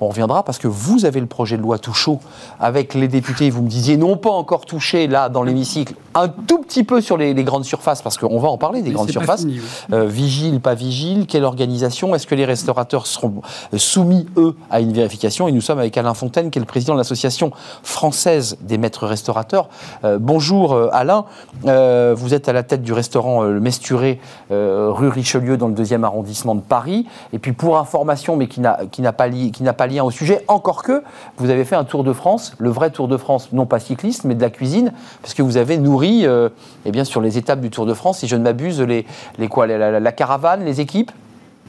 On reviendra parce que vous avez le projet de loi tout chaud avec les députés. Vous me disiez non pas encore touché là dans l'hémicycle, un tout petit peu sur les, grandes surfaces parce qu'on va en parler des grandes surfaces. Euh, vigile, pas vigile, quelle organisation? Est-ce que les restaurateurs seront soumis eux à une vérification? Et nous sommes avec Alain Fontaine qui est le président de l'association française des maîtres restaurateurs. Euh, bonjour euh, Alain, vous êtes à la tête du restaurant Le Mesturé rue Richelieu dans le deuxième arrondissement de Paris. Et puis pour information, mais qui n'a pas, li, pas lien au sujet, encore que vous avez fait un Tour de France, le vrai Tour de France, non pas cycliste, mais de la cuisine, parce que vous avez nourri, euh, eh bien, sur les étapes du Tour de France, si je ne m'abuse, les, les quoi, la caravane, les équipes?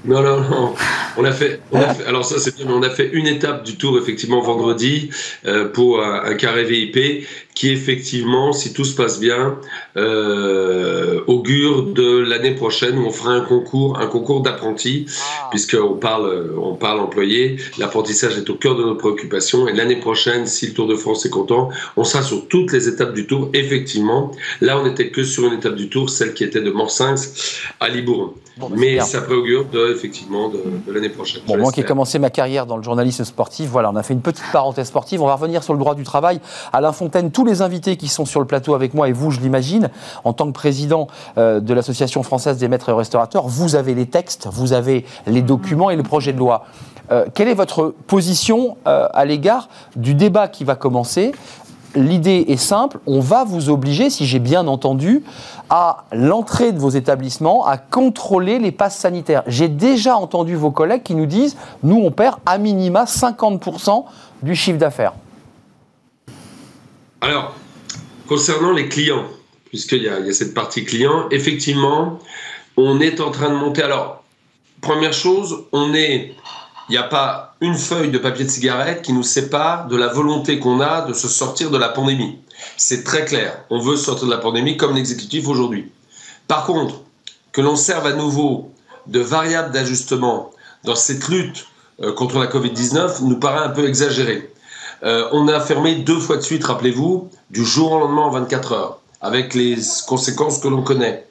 Non, non, non. On a fait, alors ça c'est bien, on a fait une étape du tour effectivement vendredi euh, pour un, carré VIP qui effectivement, si tout se passe bien, euh, augure de l'année prochaine où on fera un concours, un concours d'apprentis, ah. puisqu'on parle, on parle employé. L'apprentissage est au cœur de nos préoccupations et l'année prochaine, si le Tour de France est content, on sera sur toutes les étapes du tour. Effectivement, là on n'était que sur une étape du tour, celle qui était de Morsins à Libourne. Bah, Mais ça préaugure de, effectivement de, l'année prochaine. Bon, moi qui ai commencé ma carrière dans le journalisme sportif, voilà, on a fait une petite parenthèse sportive. On va revenir sur le droit du travail. Alain Fontaine, tous les invités qui sont sur le plateau avec moi et vous, je l'imagine, en tant que président euh, de l'Association française des maîtres et restaurateurs, vous avez les textes, vous avez les documents et le projet de loi. Euh, quelle est votre position euh, à l'égard du débat qui va commencer? L'idée est simple, on va vous obliger, si j'ai bien entendu, à l'entrée de vos établissements à contrôler les passes sanitaires. J'ai déjà entendu vos collègues qui nous disent, nous on perd à minima 50% du chiffre d'affaires. Alors, concernant les clients, puisqu'il y, a cette partie client, effectivement, on est en train de monter. Alors, première chose, on est. Il n'y a pas une feuille de papier de cigarette qui nous sépare de la volonté qu'on a de se sortir de la pandémie. C'est très clair. On veut sortir de la pandémie comme l'exécutif aujourd'hui. Par contre, que l'on serve à nouveau de variable d'ajustement dans cette lutte euh, contre la Covid-19 nous paraît un peu exagéré. Euh, on a fermé deux fois de suite, rappelez-vous, du jour au lendemain en 24 heures avec les conséquences que l'on connaît.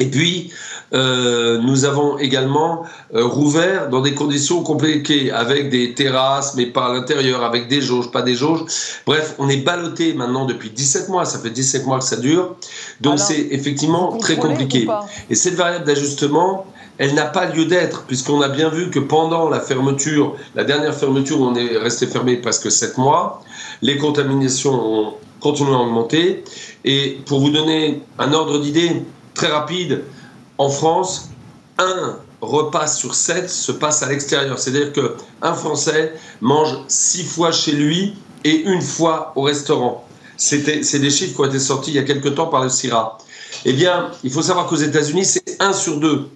Et puis, euh, nous avons également euh, rouvert dans des conditions compliquées, avec des terrasses, mais pas à l'intérieur, avec des jauges, pas des jauges. Bref, on est ballotté maintenant depuis 17 mois, ça fait 17 mois que ça dure. Donc c'est effectivement très compliqué. Et cette variable d'ajustement, elle n'a pas lieu d'être, puisqu'on a bien vu que pendant la fermeture, la dernière fermeture on est resté fermé presque 7 mois, les contaminations ont continué à augmenter. Et pour vous donner un ordre d'idée très rapide, en France, un repas sur sept se passe à l'extérieur. C'est-à-dire qu'un Français mange six fois chez lui et une fois au restaurant. C'est des chiffres qui ont été sortis il y a quelques temps par le CIRA. Eh bien, il faut savoir qu'aux États-Unis, c'est 1 sur 2.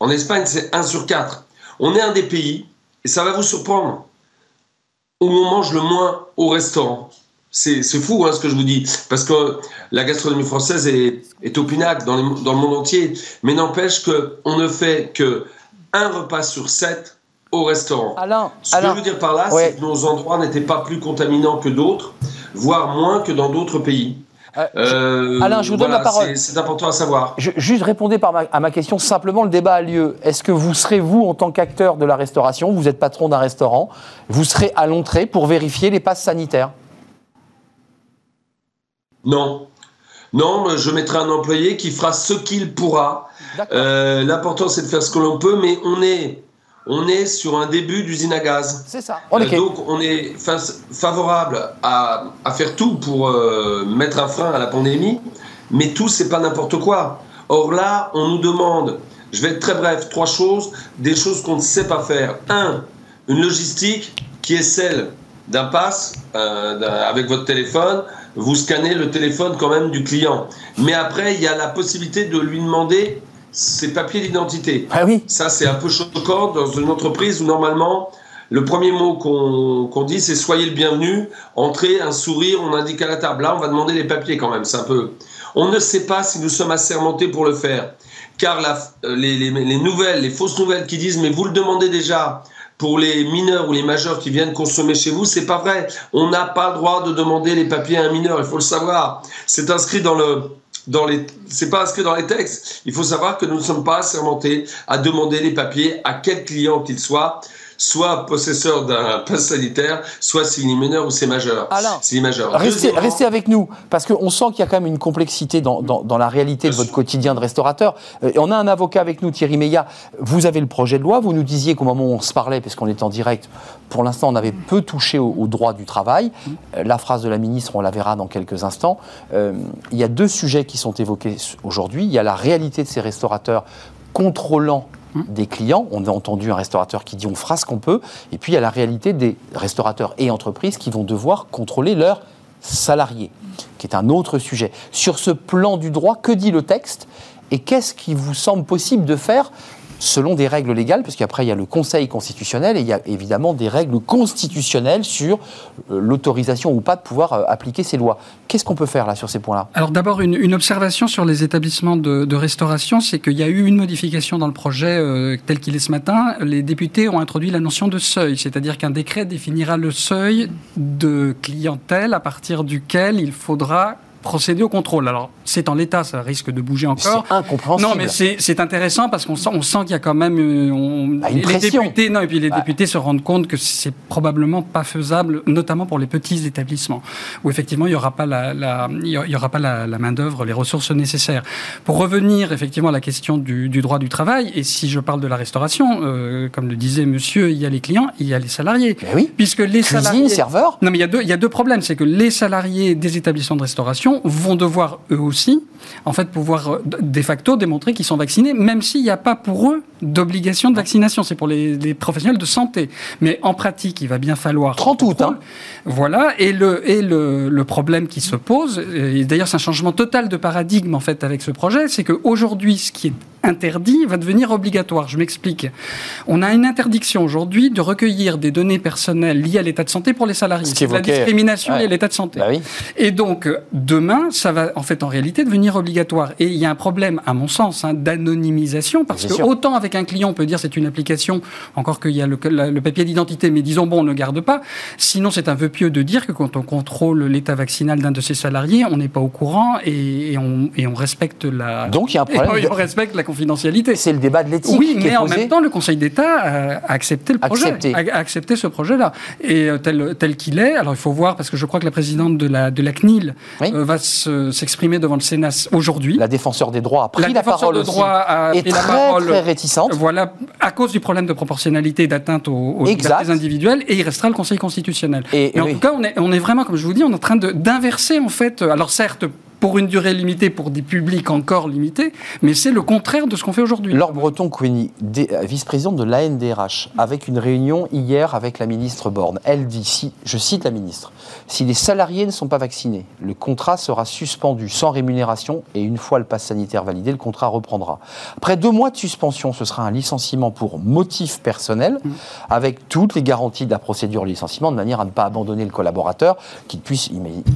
En Espagne, c'est 1 sur 4. On est un des pays, et ça va vous surprendre, où on mange le moins au restaurant. C'est fou hein, ce que je vous dis, parce que la gastronomie française est, est au pinacle dans, dans, le monde entier, mais n'empêche qu'on ne fait que un repas sur sept au restaurant. ce que je veux dire par là, c'est que nos endroits n'étaient pas plus contaminants que d'autres, voire moins que dans d'autres pays. Euh, euh, Alain, je vous donne la parole. C'est important à savoir. juste répondez par à ma question. Simplement, le débat a lieu. Est-ce que vous serez, vous, en tant qu'acteur de la restauration, vous êtes patron d'un restaurant, vous serez à l'entrée pour vérifier les passes sanitaires? Non. Non, je mettrai un employé qui fera ce qu'il pourra. Euh, l'important, c'est de faire ce que l'on peut, mais on est on est sur un début d'usine à gaz. C'est ça. Euh, donc on est favorable à, faire tout pour euh, mettre un frein à la pandémie, mais tout c'est pas n'importe quoi. Or là, on nous demande, je vais être très bref, trois choses, des choses qu'on ne sait pas faire. Un, une logistique qui est celle d'un pass euh, avec votre téléphone, vous scannez le téléphone quand même du client. Mais après, il y a la possibilité de lui demander ses papiers d'identité. Ah oui. Ça, c'est un peu choquant dans une entreprise où normalement, le premier mot qu'on dit, c'est soyez le bienvenu, entrez, un sourire, on indique à la table. Là, on va demander les papiers quand même. C'est un peu. On ne sait pas si nous sommes assermentés pour le faire. Car la, les, les, les nouvelles, les fausses nouvelles qui disent mais vous le demandez déjà pour les mineurs ou les majeurs qui viennent consommer chez vous, c'est pas vrai. On n'a pas le droit de demander les papiers à un mineur, il faut le savoir. C'est inscrit dans le dans les c'est pas dans les textes. Il faut savoir que nous ne sommes pas assermentés à demander les papiers à quel client qu'il soit soit possesseur d'un pass sanitaire, soit s'il est mineur ou c'est majeur. Est majeur. Restez, avec nous, parce qu'on sent qu'il y a quand même une complexité dans, dans- dans la réalité de votre quotidien de restaurateur. Euh, et on a un avocat avec nous, Thierry Meillat. Vous avez le projet de loi, vous nous disiez qu'au moment où on se parlait, parce qu'on est en direct, pour l'instant on avait peu touché au, au droit du travail. Euh, La phrase de la ministre, on la verra dans quelques instants. Euh, il y a deux sujets qui sont évoqués aujourd'hui. Il y a la réalité de ces restaurateurs contrôlant des clients. On a entendu un restaurateur qui dit on fera ce qu'on peut. Et puis il y a la réalité des restaurateurs et entreprises qui vont devoir contrôler leurs salariés, qui est un autre sujet. Sur ce plan du droit, que dit le texte? Et qu'est-ce qui vous semble possible de faire selon des règles légales, parce qu'après il y a le Conseil constitutionnel et il y a évidemment des règles constitutionnelles sur euh, l'autorisation ou pas de pouvoir euh, appliquer ces lois. Qu'est-ce qu'on peut faire là sur ces points-là? Alors d'abord, une, observation sur les établissements de, de restauration, c'est qu'il y a eu une modification dans le projet euh, tel qu'il est ce matin. Les députés ont introduit la notion de seuil, c'est-à-dire qu'un décret définira le seuil de clientèle à partir duquel il faudra procéder au contrôle. Alors, c'est en l'état, ça risque de bouger encore. C'est incompréhensible. Non, mais c'est intéressant parce qu'on sent, on sent qu'il y a quand même euh, on- Bah, une les pression. députés, non, et puis les Bah. députés se rendent compte que c'est probablement pas faisable, notamment pour les petits établissements où effectivement il y aura pas la, la- il y aura- il y aura pas la, la main d'œuvre, les ressources nécessaires. Pour revenir effectivement à la question du, du droit du travail, et si je parle de la restauration, euh, comme le disait Monsieur, il y a les clients, il y a les salariés, Mais oui. puisque les Cuisine, salariés serveur non, mais il y, a deux, il y a deux problèmes. C'est que les salariés des établissements de restauration vont devoir, eux aussi, en fait, pouvoir euh, de facto démontrer qu'ils sont vaccinés, même s'il n'y a pas pour eux d'obligation de vaccination. C'est pour les, les professionnels de santé. Mais en pratique, il va bien falloir. 30 août, hein. Voilà. Et le, et le, le problème qui se pose, et d'ailleurs, c'est un changement total de paradigme, en fait, avec ce projet, c'est qu'aujourd'hui, ce qui est interdit va devenir obligatoire. Je m'explique. On a une interdiction aujourd'hui de recueillir des données personnelles liées à l'état de santé pour les salariés. Ce C'est la discrimination Ouais. liée à l'état de santé. Bah oui. Et donc, demain, ça va en fait en réalité devenir obligatoire. Et il y a un problème, à mon sens, hein, d'anonymisation, parce que sûr. autant avec un client, on peut dire c'est une application, encore qu'il y a le, papier d'identité, mais disons, bon, on ne le garde pas. Sinon, c'est un vœu pieux de dire que quand on contrôle l'état vaccinal d'un de ses salariés, on n'est pas au courant et, et on, et on respecte la... Donc il y a un et problème. on respecte la confidentialité. C'est le débat de l'éthique Oui, qui est mais en posé. même temps, le Conseil d'État a a accepté le projet, Accepté. a, accepté ce projet-là, et euh, tel tel qu'il est. Alors il faut voir parce que je crois que la présidente de la de la CNIL Oui. euh, va se- s'exprimer devant le Sénat aujourd'hui. la défenseur des droits a pris la, parole de aussi. droit a est pris la très, parole. très réticente. Voilà, à cause du problème de proportionnalité et d'atteinte aux, aux libertés individuelles, et il restera le Conseil constitutionnel. Et- Mais en tout cas, on est, on est vraiment, comme je vous dis, on est en train d'inverser, en fait, euh, alors certes, pour une durée limitée, pour des publics encore limités, mais c'est le contraire de ce qu'on fait aujourd'hui. Laure Breton-Cougny, dé- euh, vice-présidente de l'ANDRH, avec une réunion hier avec la ministre Borne. Elle dit, si, je cite la ministre, si les salariés ne sont pas vaccinés, le contrat sera suspendu sans rémunération et une fois le pass sanitaire validé, le contrat reprendra. Après deux mois de suspension, ce sera un licenciement pour motif personnel, avec toutes les garanties de la procédure licenciement, de manière à ne pas abandonner le collaborateur, qu'il puisse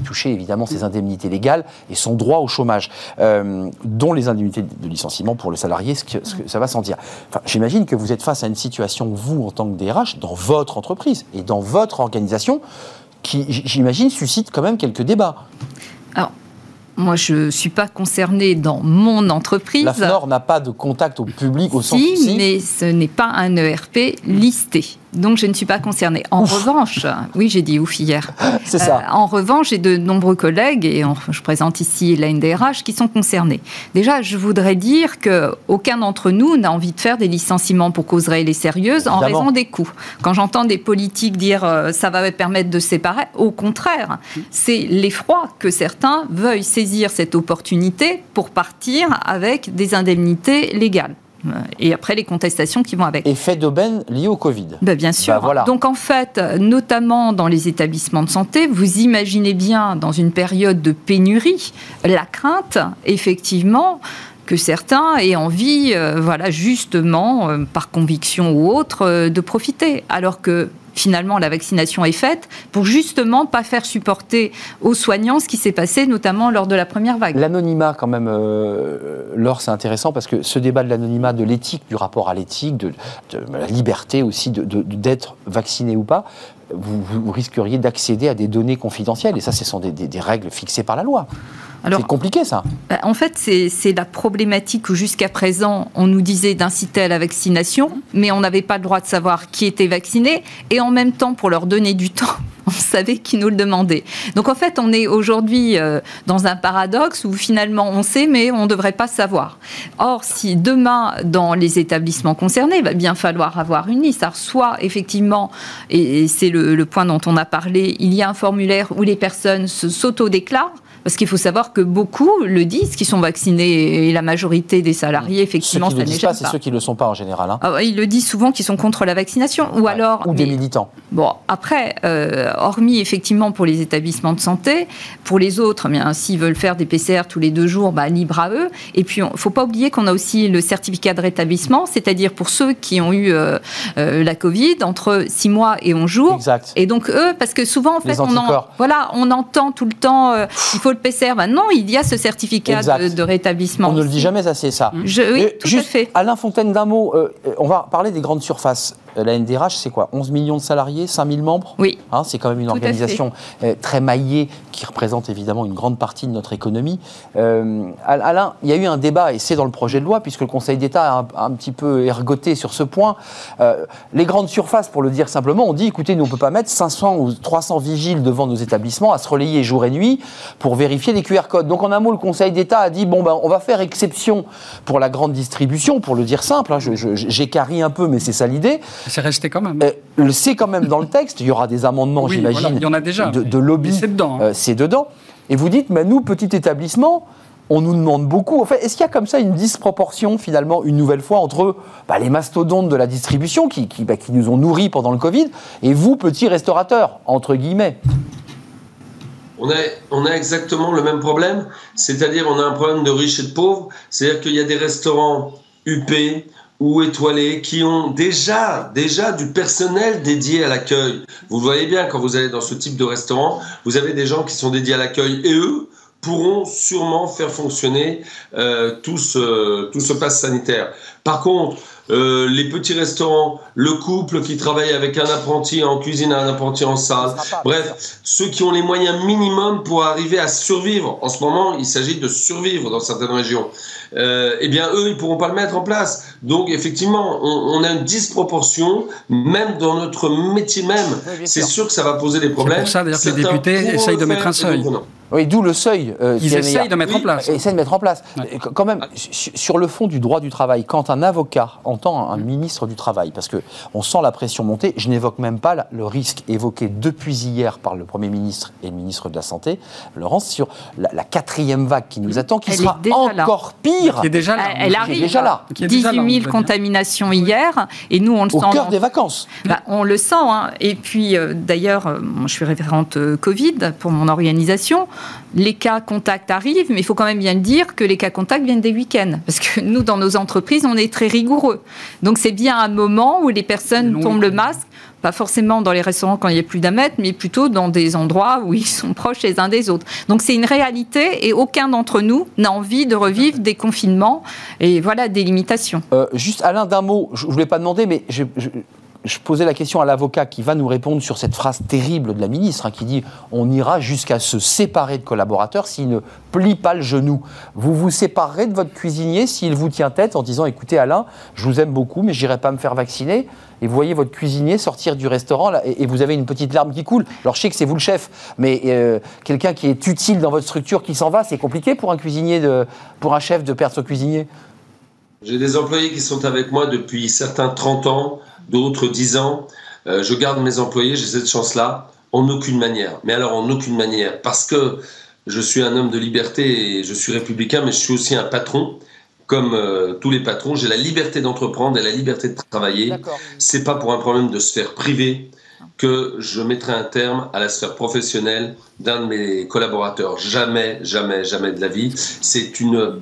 toucher évidemment ses indemnités légales et son droit au chômage, euh, dont les indemnités de licenciement pour le salarié, ce que, ce que ça va sans dire. Enfin, J'imagine que vous êtes face à une situation, vous, en tant que DRH, dans votre entreprise et dans votre organisation, qui, j'imagine, suscite quand même quelques débats. Alors, moi, je ne suis pas concernée dans mon entreprise. La FNOR n'a pas de contact au public au sens Si, mais ce n'est pas un ERP listé. Donc, je ne suis pas concernée. En revanche, oui, j'ai dit ouf hier. C'est ça. Euh, en revanche, j'ai de nombreux collègues, et je présente ici la NDRH, qui sont concernés. Déjà, je voudrais dire qu'aucun d'entre nous n'a envie de faire des licenciements pour cause réelle et sérieuse en Évidemment. raison des coûts. Quand j'entends des politiques dire euh, ça va permettre de séparer, au contraire, c'est l'effroi que certains veuillent saisir cette opportunité pour partir avec des indemnités légales. Et après, les contestations qui vont avec. Effet d'aubaine lié au Covid. Ben, bien sûr. Bah, voilà. Donc en fait, notamment dans les établissements de santé, vous imaginez bien dans une période de pénurie la crainte, effectivement, que certains aient envie, euh, voilà, justement, euh, par conviction ou autre, euh, de profiter. Alors que finalement la vaccination est faite pour justement pas faire supporter aux soignants ce qui s'est passé notamment lors de la première vague. L'anonymat quand même, euh, Laure, c'est intéressant parce que ce débat de l'anonymat, de l'éthique, du rapport à l'éthique, de, la liberté aussi d'être vacciné ou pas, vous, risqueriez d'accéder à des données confidentielles. Et ça, ce sont des, règles fixées par la loi. C'est compliqué ça. Bah, en fait, c'est la problématique où jusqu'à présent, on nous disait d'inciter à la vaccination, mais on n'avait pas le droit de savoir qui était vacciné, et en même temps, pour leur donner du temps, on savait qui nous le demandait. Donc en fait, on est aujourd'hui euh, dans un paradoxe où finalement on sait, mais on ne devrait pas savoir. Or, si demain, dans les établissements concernés, il va bien falloir avoir une liste. Alors, soit effectivement, et c'est le, le point dont on a parlé, il y a un formulaire où les personnes s'auto-déclarent parce qu'il faut savoir que beaucoup le disent, qui sont vaccinés, et la majorité des salariés, effectivement, ceux qui ça n'est pas. C'est ceux qui ne le sont pas en général. Hein. Ah, ils le disent souvent qu'ils sont contre la vaccination. Ou alors. Ou des militants. Bon, après, euh, hormis effectivement pour les établissements de santé, pour les autres, bien, s'ils veulent faire des PCR tous les deux jours, bah, libre à eux. Et puis, il ne faut pas oublier qu'on a aussi le certificat de rétablissement, c'est-à-dire pour ceux qui ont eu euh, euh, la Covid entre 6 mois et 11 jours. Exact. Et donc, eux, parce que souvent, en fait, on, voilà, on entend tout le temps, il faut le PCR. Maintenant, il y a ce certificat de, rétablissement. On ne le dit jamais assez, ça. Je, oui, tout à fait. Alain Fontaine, d'un mot, euh, on va parler des grandes surfaces. Euh, la NDRH, c'est quoi? 11 millions de salariés, 5 000 membres? Oui. Hein, c'est quand même une organisation euh, très maillée qui représente évidemment une grande partie de notre économie. Euh, Alain, il y a eu un débat, et c'est dans le projet de loi, puisque le Conseil d'État a un, petit peu ergoté sur ce point. les grandes surfaces, pour le dire simplement, on dit écoutez, nous, on ne peut pas mettre 500 ou 300 vigiles devant nos établissements à se relayer jour et nuit pour vérifier les QR codes. Donc, en un mot, le Conseil d'État a dit bon, ben, on va faire exception pour la grande distribution, pour le dire simple. Hein, J'écarrie un peu, mais c'est ça l'idée. C'est resté quand même. Euh, c'est quand même dans le texte. Il y aura des amendements, j'imagine. il y en a déjà. De, lobby. C'est dedans. Hein. Euh, c'est dedans. Et vous dites, mais nous, petit établissement, on nous demande beaucoup. En fait, est-ce qu'il y a comme ça une disproportion, finalement, une nouvelle fois, entre bah, les mastodontes de la distribution qui, qui, bah, qui nous ont nourris pendant le Covid et vous, petits restaurateurs, entre guillemets? On a, on a exactement le même problème, c'est-à-dire on a un problème de riches et de pauvres, c'est-à-dire qu'il y a des restaurants UP, ou étoilés qui ont déjà, déjà du personnel dédié à l'accueil. Vous voyez bien, quand vous allez dans ce type de restaurant, vous avez des gens qui sont dédiés à l'accueil et eux pourront sûrement faire fonctionner euh, tout, ce, tout ce pass sanitaire. Par contre, euh, les petits restaurants, le couple qui travaille avec un apprenti en cuisine et un apprenti en salle. Bref, ceux qui ont les moyens minimums pour arriver à survivre. En ce moment, il s'agit de survivre dans certaines régions. Euh, eh bien, eux, ils pourront pas le mettre en place. Donc, effectivement, on, a une disproportion, même dans notre métier même. C'est sûr que ça va poser des problèmes. C'est pour ça, d'ailleurs, que les députés essayent de mettre un seuil. Oui, d'où le seuil. Euh, Ils essayent de mettre en place. Essayent de mettre en place. Quand même, sur le fond du droit du travail, quand un avocat entend un ministre du Travail, parce qu'on sent la pression monter, je n'évoque même pas le risque évoqué depuis hier par le Premier ministre et le ministre de la Santé, Laurence, sur la, quatrième vague qui nous attend, qui sera encore pire. Qui est déjà là. Elle, arrive. déjà là. 18 000 contaminations hier, et nous, on le Au sent. Au cœur des vacances. Bah, on le sent. Hein. Et puis, euh, d'ailleurs, euh, je suis référente Covid pour mon organisation les cas contacts arrivent, mais il faut quand même bien dire que les cas contacts viennent des week-ends. Parce que nous, dans nos entreprises, on est très rigoureux. Donc c'est bien un moment où les personnes tombent le masque, pas forcément dans les restaurants quand il y a plus d'un mètre, mais plutôt dans des endroits où ils sont proches les uns des autres. Donc c'est une réalité et aucun d'entre nous n'a envie de revivre des confinements et voilà des limitations. Euh, juste Alain, d'un mot, je ne voulais pas demander, mais je, je posais la question à l'avocat qui va nous répondre sur cette phrase terrible de la ministre hein, qui dit on ira jusqu'à se séparer de collaborateurs s'il ne plie pas le genou. Vous vous séparerez de votre cuisinier s'il vous tient tête en disant écoutez Alain, je vous aime beaucoup mais j'irai pas me faire vacciner. Et vous voyez votre cuisinier sortir du restaurant et, vous avez une petite larme qui coule. Alors je sais que c'est vous le chef, mais euh, quelqu'un qui est utile dans votre structure qui s'en va, c'est compliqué pour un cuisinier, de, pour un chef de perdre son cuisinier? J'ai des employés qui sont avec moi depuis certains 30 ans d'autres 10 ans. Euh, je garde mes employés, j'ai cette chance-là, en aucune manière. Mais alors en aucune manière, parce que je suis un homme de liberté et je suis républicain, mais je suis aussi un patron. Comme euh, tous les patrons, j'ai la liberté d'entreprendre et la liberté de travailler. C'est pas pour un problème de sphère privée que je mettrai un terme à la sphère professionnelle d'un de mes collaborateurs. Jamais, jamais, jamais de la vie. C'est une,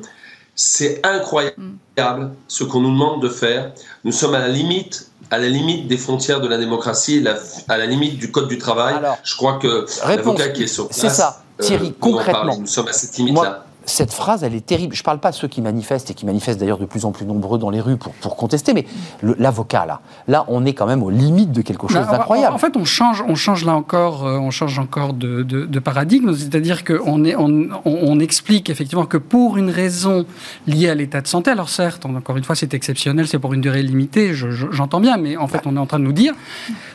c'est incroyable ce qu'on nous demande de faire. Nous sommes à la limite à la limite des frontières de la démocratie, la- à la limite du code du travail. Alors, je crois que l'avocat qui est sur place, C'est ça. Thierry, euh, concrètement. Nous sommes à cette limite-là. Cette phrase, elle est terrible. Je ne parle pas de ceux qui manifestent et qui manifestent d'ailleurs de plus en plus nombreux dans les rues pour, pour contester, mais l'avocat, là, là, on est quand même aux limites de quelque chose Bah, d'incroyable. En fait, on change, on change là encore, euh, on change encore de, de- de paradigme. C'est-à-dire qu'on est, on, on- on explique effectivement que pour une raison liée à l'état de santé, alors certes, on- encore une fois, c'est exceptionnel, c'est pour une durée limitée, je- je- j'entends bien, mais en fait, on est en train de nous dire,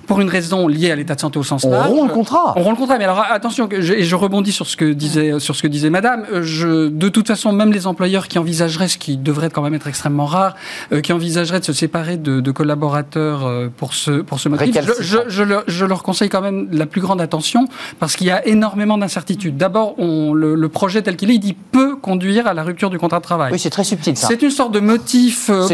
pour une raison liée à l'état de santé au sens on large, rompt le contrat. on rend le contrat, mais alors attention, que je, et je rebondis sur ce que disait, sur ce que disait Madame. Euh, de toute façon, même les employeurs qui envisageraient, ce qui devrait quand même être extrêmement rare, euh, qui envisageraient de se séparer de, de collaborateurs euh, pour ce pour ce motif, je, Récalcitrants. je- je leur, je leur conseille quand même la plus grande attention parce qu'il y a énormément d'incertitudes. D'abord, le, le projet tel qu'il est, il dit peut conduire à la rupture du contrat de travail. Oui, c'est très subtil, ça. C'est une sorte de motif euh,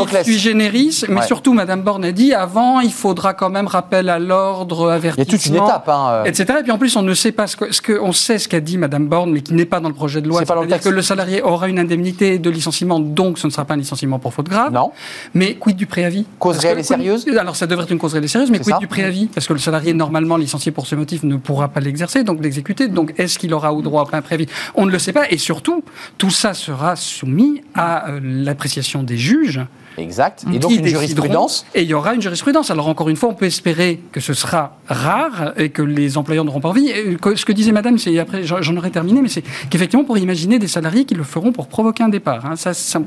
objectif sui generis, mais Ouais. surtout, Madame Borne a dit avant, il faudra quand même rappel à l'ordre, Il y a avertissement toute une étape. Hein, euh. etc. Et puis en plus, on ne sait pas ce que, ce que on sait ce qu'a dit Madame Borne, mais qui n'est pas dans le projet de loi. Pas dans le texte. que le salarié aura une indemnité de licenciement, donc ce ne sera pas un licenciement pour faute grave. Non. Mais quid du préavis? Cause réelle et sérieuse? Alors ça devrait être une cause réelle et sérieuse, mais quid ça du préavis? Parce que le salarié normalement licencié pour ce motif ne pourra pas l'exercer, donc l'exécuter. Donc est-ce qu'il aura au droit à un préavis? On ne le sait pas. Et surtout, tout ça sera soumis à euh, l'appréciation des juges. Exact. Et donc une jurisprudence. Et il y aura une jurisprudence. Alors encore une fois, on peut espérer que ce sera rare et que les employeurs n'auront pas envie. Et que- ce que disait Madame, c'est après j'en aurais terminé, mais c'est qu'effectivement, pour imaginer des salariés qui le feront pour provoquer un départ. hein. Ça, ça-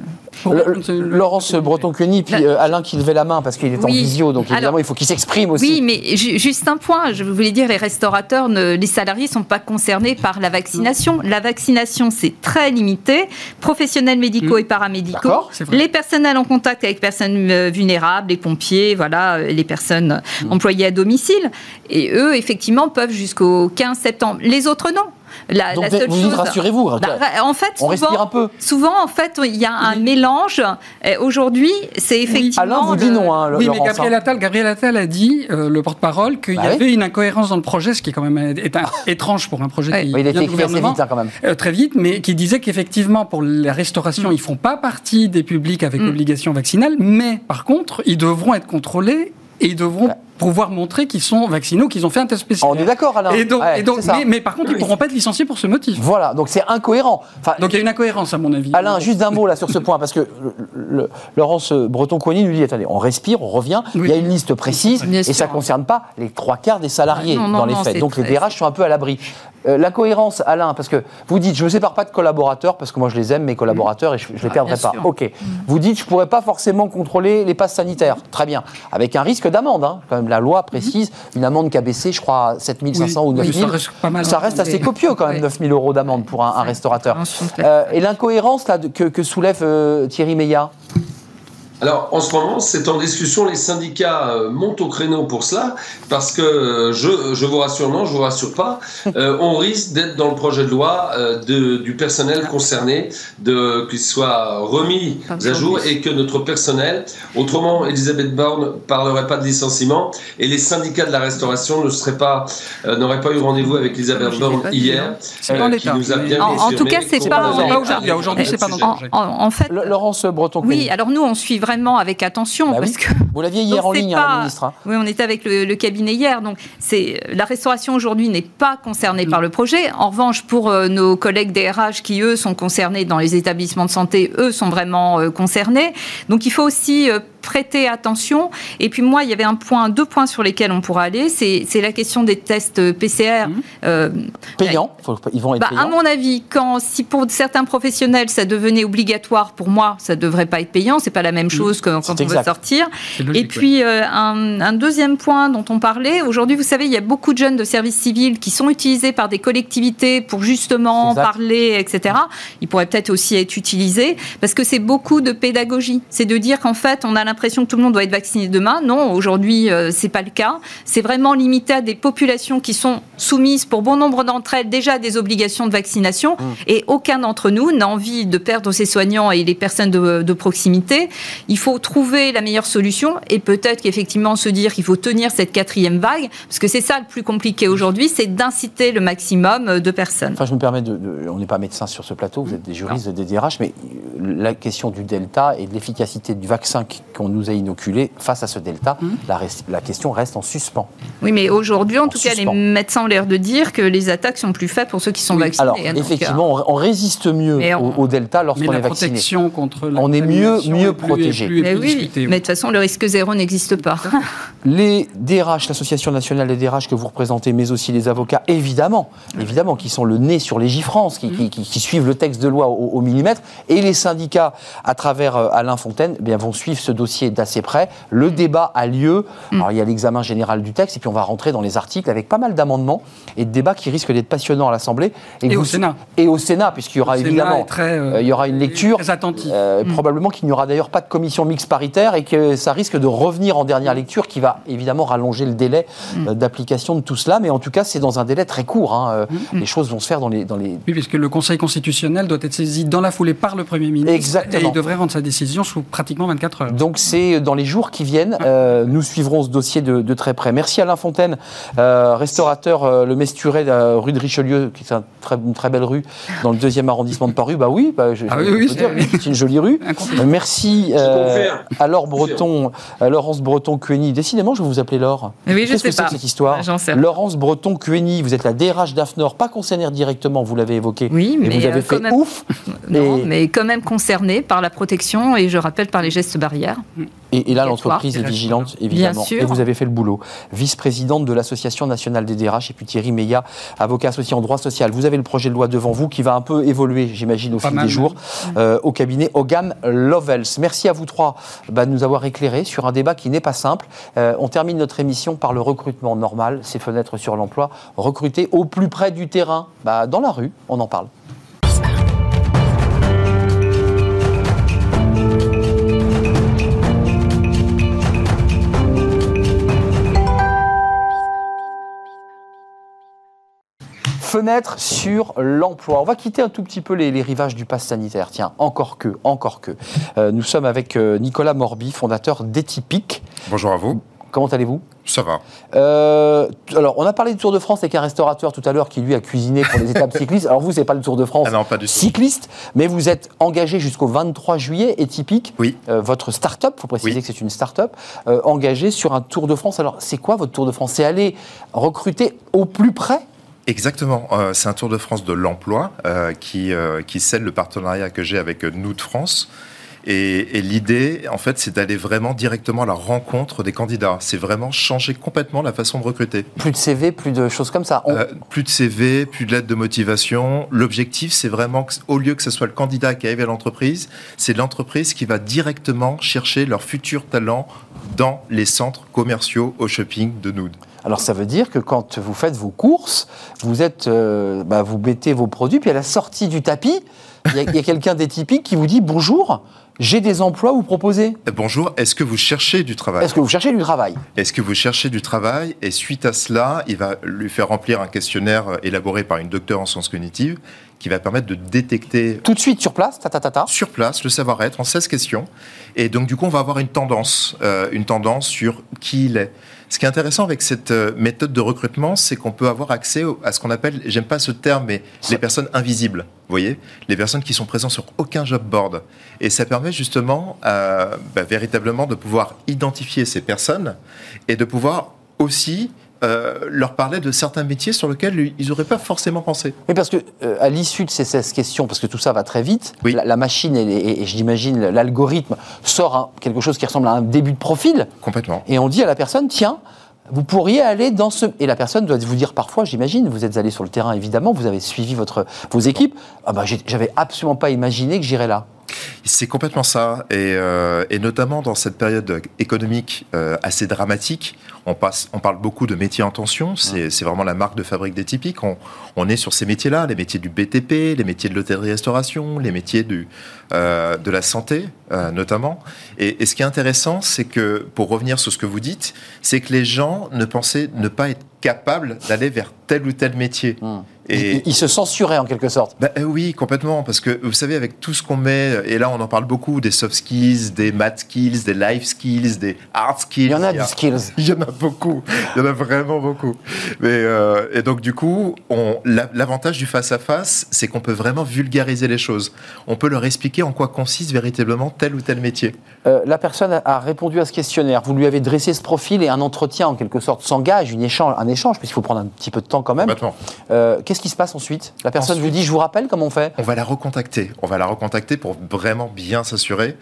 pour- Le- le- Laurence Breton-Cuny, puis euh, Alain qui levait la main parce qu'il est en visio, donc évidemment Alors- il faut qu'il s'exprime aussi. Oui, mais ju- juste un point, je voulais dire, les restaurateurs, ne- les salariés ne sont pas concernés par la vaccination. La vaccination, c'est très limité. Professionnels médicaux Mm. et paramédicaux, les personnels en contact avec personnes euh, vulnérables, les pompiers, voilà, euh, les personnes Mm. employées à domicile. Et eux, effectivement, peuvent jusqu'au 15 septembre. Les autres, non. La, donc la seule vous dites rassurez-vous. Bah, en fait, on respire souvent- un peu. Souvent, en fait, il y a un mélange. Euh, Aujourd'hui, c'est effectivement. Alain vous dit non, hein, Oui, mais Laurence, Gabriel hein. Attal, Gabriel Attal a dit, euh, le porte-parole, qu'il Bah y oui. avait une incohérence dans le projet, ce qui est quand même est un- étrange pour un projet qui Oui, il a vient été du écrit assez gouvernement. vite hein, quand même. Euh, très vite, mais qui disait qu'effectivement, pour la restauration, ils font pas partie des publics avec Mm. obligation vaccinale, mais par contre, ils devront être contrôlés et ils devront pouvoir montrer qu'ils sont vaccinés ou qu'ils ont fait un test spécial. On est d'accord, Alain. Et donc, Ouais, et donc- c'est ça. mais, mais par contre, ils ne pourront pas être licenciés pour ce motif. Voilà, donc c'est incohérent. Enfin, Donc il y a une incohérence, à mon avis. Alain, juste un mot là sur ce point, parce que le- le- Laurence Breton-Coigny nous dit attendez, on respire, on revient, Oui. il y a une liste précise, et ça ne concerne pas les trois quarts des salariés Non, non, dans les non, faits. Donc les DRH sont un peu à l'abri. Euh, la cohérence, Alain, parce que vous dites je ne me sépare pas de collaborateurs, parce que moi je les aime, mes collaborateurs, et je ne les Ah, perdrai pas. sûr. Ok. Vous dites je ne pourrais pas forcément contrôler les passes sanitaires. Très bien. Avec un risque d'amende. hein. Quand même, la loi précise une amende qui a baissé, je crois, à 7500 ou Oui, 9000. ça reste pas mal. Ça reste assez copieux quand même, Oui. 9000 euros d'amende pour un, restaurateur. Euh, et l'incohérence que, que soulève euh, Thierry Meillat? Alors, en ce moment, c'est en discussion. Les syndicats euh, montent au créneau pour cela, parce que euh, je, je vous rassure, non, je vous rassure pas. euh, on risque d'être dans le projet de loi euh, de, du personnel concerné, de qu'il soit remis à jour et que notre personnel, autrement, Elisabeth Borne parlerait pas de licenciement et les syndicats de la restauration ne seraient pas, euh, n'auraient pas eu rendez-vous avec Elisabeth Borne hier, hein. Euh, qui nous a bien En- tout cas, c'est pas aujourd'hui. Aujourd'hui, c'est pas dans le En, projet. en- en fait, Laurence breton oui, alors nous, on suit vraiment avec attention Bah oui. parce que Vous l'aviez hier en ligne, hein, pas- la ministre. hein. Oui, on était avec le, le cabinet hier. Donc, c'est la restauration aujourd'hui n'est pas concernée par le projet. En revanche, pour euh, nos collègues DRH qui eux sont concernés dans les établissements de santé, eux sont vraiment euh, concernés. Donc, il faut aussi euh, prêter attention. Et puis moi, il y avait un point, deux points sur lesquels on pourra aller. C'est la question des tests PCR. Euh, Payant, faut- ils vont être bah, à payants. mon avis, quand si pour certains professionnels ça devenait obligatoire, pour moi ça devrait pas être payant. C'est pas la même chose que quand on veut exact. sortir. C'est Et puis euh, un, un deuxième point dont on parlait aujourd'hui, vous savez, il y a beaucoup de jeunes de service civil qui sont utilisés par des collectivités pour justement Exact. parler, etc. Ils pourraient peut-être aussi être utilisés parce que c'est beaucoup de pédagogie. C'est de dire qu'en fait, on a l'impression que tout le monde doit être vacciné demain. Non, aujourd'hui, euh, c'est pas le cas. C'est vraiment limité à des populations qui sont soumises, pour bon nombre d'entre elles, déjà à des obligations de vaccination. Et aucun d'entre nous n'a envie de perdre ses soignants et les personnes de, de proximité. Il faut trouver la meilleure solution et peut-être qu'effectivement se dire qu'il faut tenir cette quatrième vague, parce que c'est ça le plus compliqué aujourd'hui, c'est d'inciter le maximum de personnes. Enfin, je me permets de, de- on n'est pas médecin sur ce plateau, vous êtes des juristes, des DRH, mais la question du delta et de l'efficacité du vaccin qui- qu'on qu'on nous a inoculés face à ce delta. La, res- la question reste en suspens. Oui, mais aujourd'hui, en En tout cas, les médecins ont l'air de dire que les attaques sont plus faibles pour ceux qui sont vaccinés. Alors, hein, donc, effectivement, on, on résiste mieux au, on- au delta lorsqu'on est vacciné. protection contre la On est mieux- mieux protégé. Mais plus oui, mais de toute façon, le risque zéro n'existe pas. Les DRH, l'Association nationale des DRH que vous représentez, mais aussi les avocats, évidemment, évidemment, qui sont le nez sur légifrance, qui, qui- qui- qui suivent le texte de loi au, au millimètre, et les syndicats, à travers euh, Alain Fontaine, eh bien, vont suivre ce dossier d'assez près. Le débat a lieu. Alors, il y a l'examen général du texte, et puis on va rentrer dans les articles avec pas mal d'amendements et de débats qui risquent d'être passionnants à l'Assemblée. Et au Sénat. Et au Sénat, puisqu'il y aura évidemment très, euh, euh, il y aura une lecture. très attentif. Euh, Probablement qu'il n'y aura d'ailleurs pas de commission mixte paritaire et que ça risque de revenir en dernière lecture qui va évidemment rallonger le délai d'application de tout cela. Mais en tout cas, c'est dans un délai très court. hein. Les choses vont se faire dans les, dans les... Oui, puisque le Conseil constitutionnel doit être saisi dans la foulée par le Premier ministre. Exactement. Et il devrait rendre sa décision sous pratiquement 24 heures. Donc c'est dans les jours qui viennent. Euh, nous suivrons ce dossier de, de très près. Merci Alain Fontaine, euh, restaurateur euh, le Mesturet, euh, rue de Richelieu, qui est un très- une très belle rue dans le deuxième arrondissement de Paris. Bah oui, bah, je- Ah oui, oui, c'est- une jolie rue. Merci euh, à Laure Breton, à Laurence Breton Cueny. Décidément, je vais vous appeler Laure. Oui, je Qu'est-ce sais que c'est pas. cette histoire sais. Laurence Breton Cueny, vous êtes la DRH d'AFNOR, pas concernée directement, vous l'avez évoqué. Oui, mais vous avez euh, fait quand même- ouf. Non, Et- mais quand même concerné par la protection et je rappelle par les gestes barrières. Et, et là, l'entreprise est vigilante, évidemment. sûr. Et vous avez fait le boulot. Vice-présidente de l'Association nationale des DRH, et puis Thierry Meillat, avocat associé en droit social. Vous avez le projet de loi devant vous qui va un peu évoluer, j'imagine, au Pas fil mal, des jours, euh, au cabinet Hogan Lovells. Merci à vous trois bah, de nous avoir éclairés sur un débat qui n'est pas simple. Euh, on termine notre émission par le recrutement normal, ces fenêtres sur l'emploi. Recruter au plus près du terrain, bah, dans la rue, on en parle. Fenêtre sur l'emploi. On va quitter un tout petit peu les, les rivages du pass sanitaire. Tiens, encore que, encore que. Euh, nous sommes avec euh, Nicolas Morby, fondateur d'Etypique. Bonjour à vous. Comment allez-vous? Ça va. Euh, alors, on a parlé du Tour de France avec un restaurateur tout à l'heure qui lui a cuisiné pour les étapes cyclistes. Alors vous, c'est pas le Tour de France Ah non, pas du tout. cycliste, mais vous êtes engagé jusqu'au 23 juillet et typique. Oui. Euh, votre start-up, faut préciser Oui. que c'est une start-up, euh, engagée sur un Tour de France. Alors, c'est quoi votre Tour de France? C'est aller recruter au plus près Exactement. Euh, c'est un Tour de France de l'emploi euh, qui, euh, qui scelle le partenariat que j'ai avec euh, Nous de France. Et, et l'idée, en fait, c'est d'aller vraiment directement à la rencontre des candidats. C'est vraiment changer complètement la façon de recruter. Plus de CV, plus de choses comme ça. On- Euh, plus de CV, plus de lettres de motivation. L'objectif, c'est vraiment que, au lieu que ce soit le candidat qui arrive à l'entreprise, c'est l'entreprise qui va directement chercher leurs futurs talents dans les centres commerciaux au shopping de Nude. Alors ça veut dire que quand vous faites vos courses, vous êtes, euh, bah, vous mettez vos produits, puis à la sortie du tapis, il y a, quelqu'un d'étypique qui vous dit bonjour, j'ai des emplois à vous proposer. Euh, Bonjour, est-ce que vous cherchez du travail? Est-ce que vous cherchez du travail? Est-ce que vous cherchez du travail? Et suite à cela, il va lui faire remplir un questionnaire euh, élaboré par une docteure en sciences cognitives qui va permettre de détecter Tout de suite sur place, ta ta ta ta. sur place le savoir-être en 16 questions. Et donc, du coup, on va avoir une tendance, euh, une tendance sur qui il est. Ce qui est intéressant avec cette euh, méthode de recrutement, c'est qu'on peut avoir accès à ce qu'on appelle, j'aime pas ce terme, mais les personnes invisibles. Vous voyez Les personnes qui sont présentes sur aucun job board. Et ça permet justement, euh, bah, véritablement, de pouvoir identifier ces personnes et de pouvoir aussi euh, leur parler de certains métiers sur lesquels ils n'auraient pas forcément pensé. Oui, parce que euh, à l'issue de ces 16 questions, parce que tout ça va très vite, Oui. la, la machine et, et- et j'imagine l'algorithme sort un- quelque chose qui ressemble à un début de profil, Complètement. et on dit à la personne, tiens, vous pourriez aller dans ce... Et la personne doit vous dire parfois, j'imagine, vous êtes allé sur le terrain évidemment, vous avez suivi votre, vos équipes, ah j'ai- j'avais absolument pas imaginé que j'irais là. C'est complètement ça, et, euh, et notamment dans cette période économique euh, assez dramatique, on, passe, on parle beaucoup de métiers en tension, c'est vraiment la marque de fabrique des typiques. On, on est sur ces métiers-là, les métiers du BTP, les métiers de l'hôtellerie-restauration, les métiers du, euh, de la santé euh, notamment. Et, et ce qui est intéressant, c'est que, pour revenir sur ce que vous dites, c'est que les gens ne pensaient ne pas être capables d'aller vers tel ou tel métier. Hmm. Et il, il se censurait en quelque sorte. Bah, euh, oui, complètement, parce que vous savez, avec tout ce qu'on met, et là on en parle beaucoup, des soft skills, des math skills, des life skills, des hard skills. Il y en a des skills. Il y en a beaucoup, il y en a vraiment beaucoup. Mais, euh, et donc du coup, l'avantage du face-à-face, c'est qu'on peut vraiment vulgariser les choses. On peut leur expliquer en quoi consiste véritablement tel ou tel métier. Euh, la personne a- répondu à ce questionnaire. Vous lui avez dressé ce profil et un entretien en quelque sorte s'engage, une échange, un échange, puisqu'il faut prendre un petit peu de temps quand même. Euh, Qu'est-ce qui se passe ensuite? La personne Ensuite- vous dit, je vous rappelle comment on fait On va la recontacter. On va la recontacter pour vraiment bien s'assurer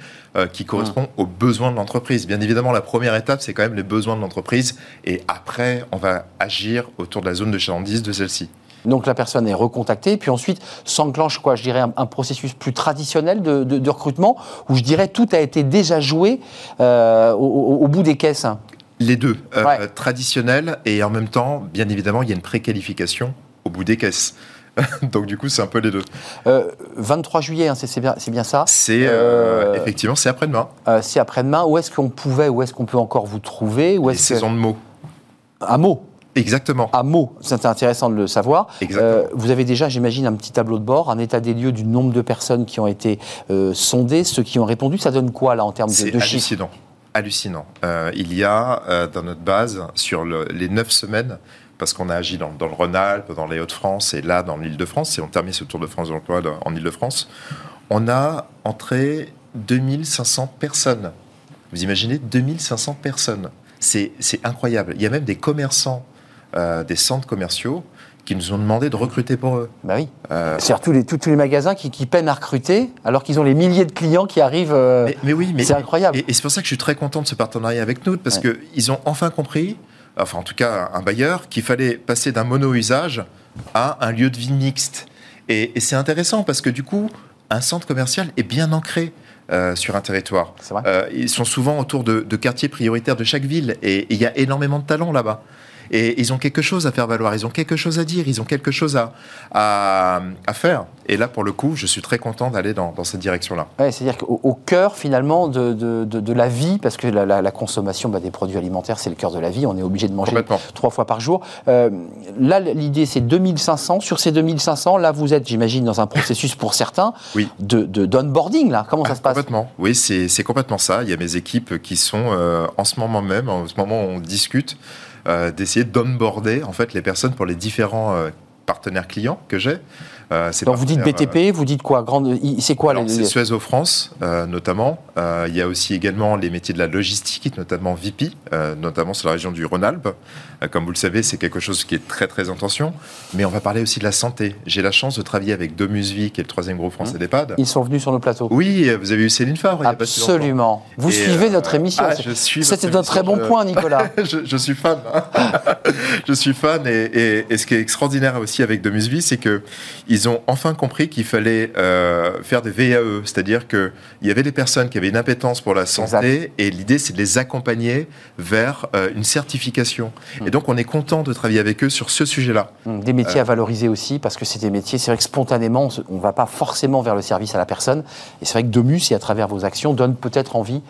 qu'il correspond aux besoins de l'entreprise. Bien évidemment, la première étape, c'est quand même les besoins de l'entreprise. Et après, on va agir autour de la zone de chalandise de celle-ci. Donc la personne est recontactée, puis ensuite s'enclenche quoi Je dirais un, un processus plus traditionnel de, de- de recrutement, où je dirais tout a été déjà joué euh, au, bout des caisses. Les deux, euh, Ouais. traditionnels et en même temps, bien évidemment, il y a une préqualification au bout des caisses. Donc du coup, c'est un peu les deux. Euh, 23 juillet, hein, c'est c'est bien, c'est bien ça. C'est euh, Euh, effectivement, c'est après-demain. Euh, c'est après-demain. Où est-ce qu'on pouvait, où est-ce qu'on peut encore vous trouver? Où Les que- saisons de mots. À Meaux. Exactement. À Meaux, c'est intéressant de le savoir. Euh, vous avez déjà, j'imagine, un petit tableau de bord, un état des lieux du nombre de personnes qui ont été euh, sondées, ceux qui ont répondu. Ça donne quoi là en termes de, C'est de chiffres? hallucinant. Hallucinant. Euh, il y a dans notre base, sur le- les neuf semaines, parce qu'on a agi dans, dans le Rhône-Alpes, dans les Hauts-de-France et là dans l'Île-de-France, et on termine ce Tour de France de l'emploi en Île-de-France, on a entré 2500 personnes. Vous imaginez 2500 personnes. C'est c'est incroyable. Il y a même des commerçants, euh, des centres commerciaux, qui nous ont demandé de recruter pour eux. Bah oui. Euh, C'est-à-dire tous les, tous, tous les magasins qui, qui peinent à recruter, alors qu'ils ont les milliers de clients qui arrivent. euh, mais, mais oui, mais c'est incroyable. Et, et c'est pour ça que je suis très content de ce partenariat avec nous, parce Ouais. qu'ils ont enfin compris, enfin en tout cas un bailleur, qu'il fallait passer d'un mono-usage à un lieu de vie mixte. Et, et c'est intéressant parce que du coup, un centre commercial est bien ancré. euh, sur un territoire. Vrai. Euh, ils sont souvent autour de, de quartiers prioritaires de chaque ville et et il y a énormément de talents là-bas. Et ils ont quelque chose à faire valoir, ils ont quelque chose à dire, ils ont quelque chose à, à, à faire. Et là, pour le coup, je suis très content d'aller dans, dans cette direction-là. Ouais, C'est-à-dire qu'au au cœur finalement de, de- de- de la vie, parce que la, la- la consommation bah, des produits alimentaires, c'est le cœur de la vie, on est obligé de manger trois fois par jour. Euh, là, l'idée, c'est 2500. Sur ces 2500, là, vous êtes, j'imagine, dans un processus pour certains Oui. de, de d'onboarding. Là, comment ça se passe? Complètement. Oui, c'est c'est complètement ça. Il y a mes équipes qui sont euh, en ce moment même, en ce moment où on discute, d'essayer d'onboarder en fait les personnes pour les différents euh, partenaires clients que j'ai. Euh, Donc vous dites BTP, vous dites quoi? Grande, c'est quoi Alors, les- c'est Suez France, euh, notamment. Euh, il y a aussi également les métiers de la logistique, notamment VP, euh, notamment sur la région du Rhône-Alpes. Euh, comme vous le savez, c'est quelque chose qui est très très en tension. Mais on va parler aussi de la santé. J'ai la chance de travailler avec Domus Vie, qui est le troisième groupe français d'EHPAD. Ils sont venus sur nos plateaux. Oui, vous avez eu Céline Favre. il y a pas si longtemps. Absolument. Vous Et, suivez euh, notre émission. ah, C'est- je suis C'était un très bon point, Nicolas. je, je suis fan. je suis fan. Et, et- et ce qui est extraordinaire aussi avec Domusvie, c'est que ils ont enfin compris qu'il fallait euh, faire des VAE, c'est-à-dire que il y avait des personnes qui avaient une appétence pour la santé, et l'idée c'est de les accompagner vers euh, une certification. Hmm. Et donc on est content de travailler avec eux sur ce sujet-là. Hum, Des métiers à valoriser aussi, parce que c'est des métiers, c'est vrai que spontanément, on ne va pas forcément vers le service à la personne. Et c'est vrai que Domus, et à travers vos actions, donne peut-être envie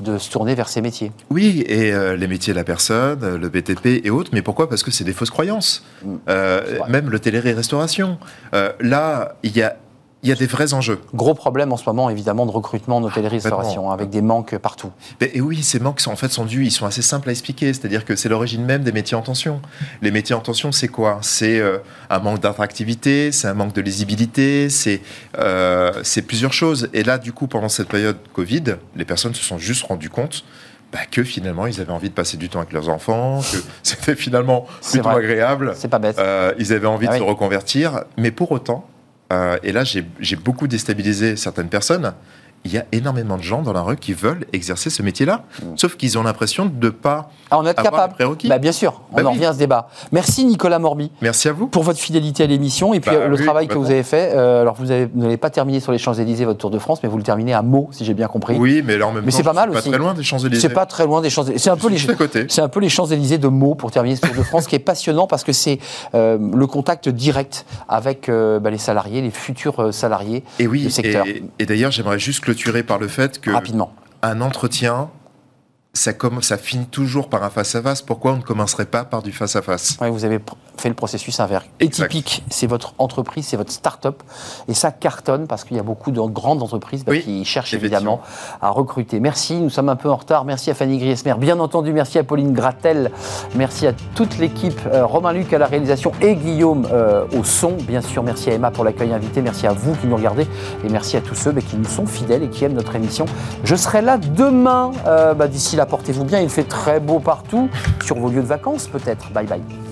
de se tourner vers ces métiers. Oui, et euh, les métiers de la personne, euh, le BTP et autres, mais pourquoi? Parce que c'est des fausses croyances. Mm. Euh, même l'hôtellerie-restauration. Euh, là, il y a, il y a des vrais enjeux. Gros problème en ce moment, évidemment, de recrutement en hôtellerie-restauration, avec des manques partout. Et oui, ces manques sont en fait sont dus, ils sont assez simples à expliquer, c'est-à-dire que c'est l'origine même des métiers en tension. Les métiers en tension, c'est quoi? C'est euh, un manque d'attractivité, c'est un manque de lisibilité, c'est euh, c'est plusieurs choses. Et là, du coup, pendant cette période Covid, les personnes se sont juste rendues compte bah, que finalement, ils avaient envie de passer du temps avec leurs enfants, que c'était finalement plutôt vrai. agréable. C'est pas bête. Euh, ils avaient envie Ah de se reconvertir, mais pour autant, euh, et là j'ai j'ai beaucoup déstabilisé certaines personnes, il y a énormément de gens dans la rue qui veulent exercer ce métier-là, sauf qu'ils ont l'impression de ne pas Ah, on est avoir capable. prérequis. Bah, bien sûr, on Bah en oui. revient à ce débat. Merci Nicolas Morby Merci à vous. pour votre fidélité à l'émission et puis Bah euh, le oui, travail que vous avez fait. Euh, alors vous avez- vous n'avez pas terminé sur les Champs-Élysées votre Tour de France, mais vous le terminez à Meaux, si j'ai bien compris. Oui, mais là en même Mais temps, c'est pas mal suis aussi. pas très loin des Champs-Élysées. C'est pas très loin des Champs-Élysées. C'est un peu les. C'est un peu Champs-Élysées de mots pour terminer ce Tour de France, qui est passionnant parce que c'est euh, le contact direct avec euh, les salariés, les futurs salariés Et oui, du secteur. et, et d'ailleurs j'aimerais juste clôturer par le fait que rapidement. un entretien, ça, commence, ça finit toujours par un face-à-face. Pourquoi on ne commencerait pas par du face-à-face? Ouais, vous avez fait le processus inverse. Atypique, c'est votre entreprise, c'est votre start-up. Et ça cartonne parce qu'il y a beaucoup de grandes entreprises bah, Oui, qui cherchent évidemment à recruter. Merci, nous sommes un peu en retard. Merci à Fanny Griesmer, bien entendu. Merci à Pauline Gratel. Merci à toute l'équipe. euh, Romain Luc à la réalisation et Guillaume euh, au son. Bien sûr, merci à Emma pour l'accueil invité. Merci à vous qui nous regardez. Et merci à tous ceux bah, qui nous sont fidèles et qui aiment notre émission. Je serai là demain. Euh, bah, D'ici là, portez-vous bien. Il fait très beau partout. Sur vos lieux de vacances, peut-être. Bye bye.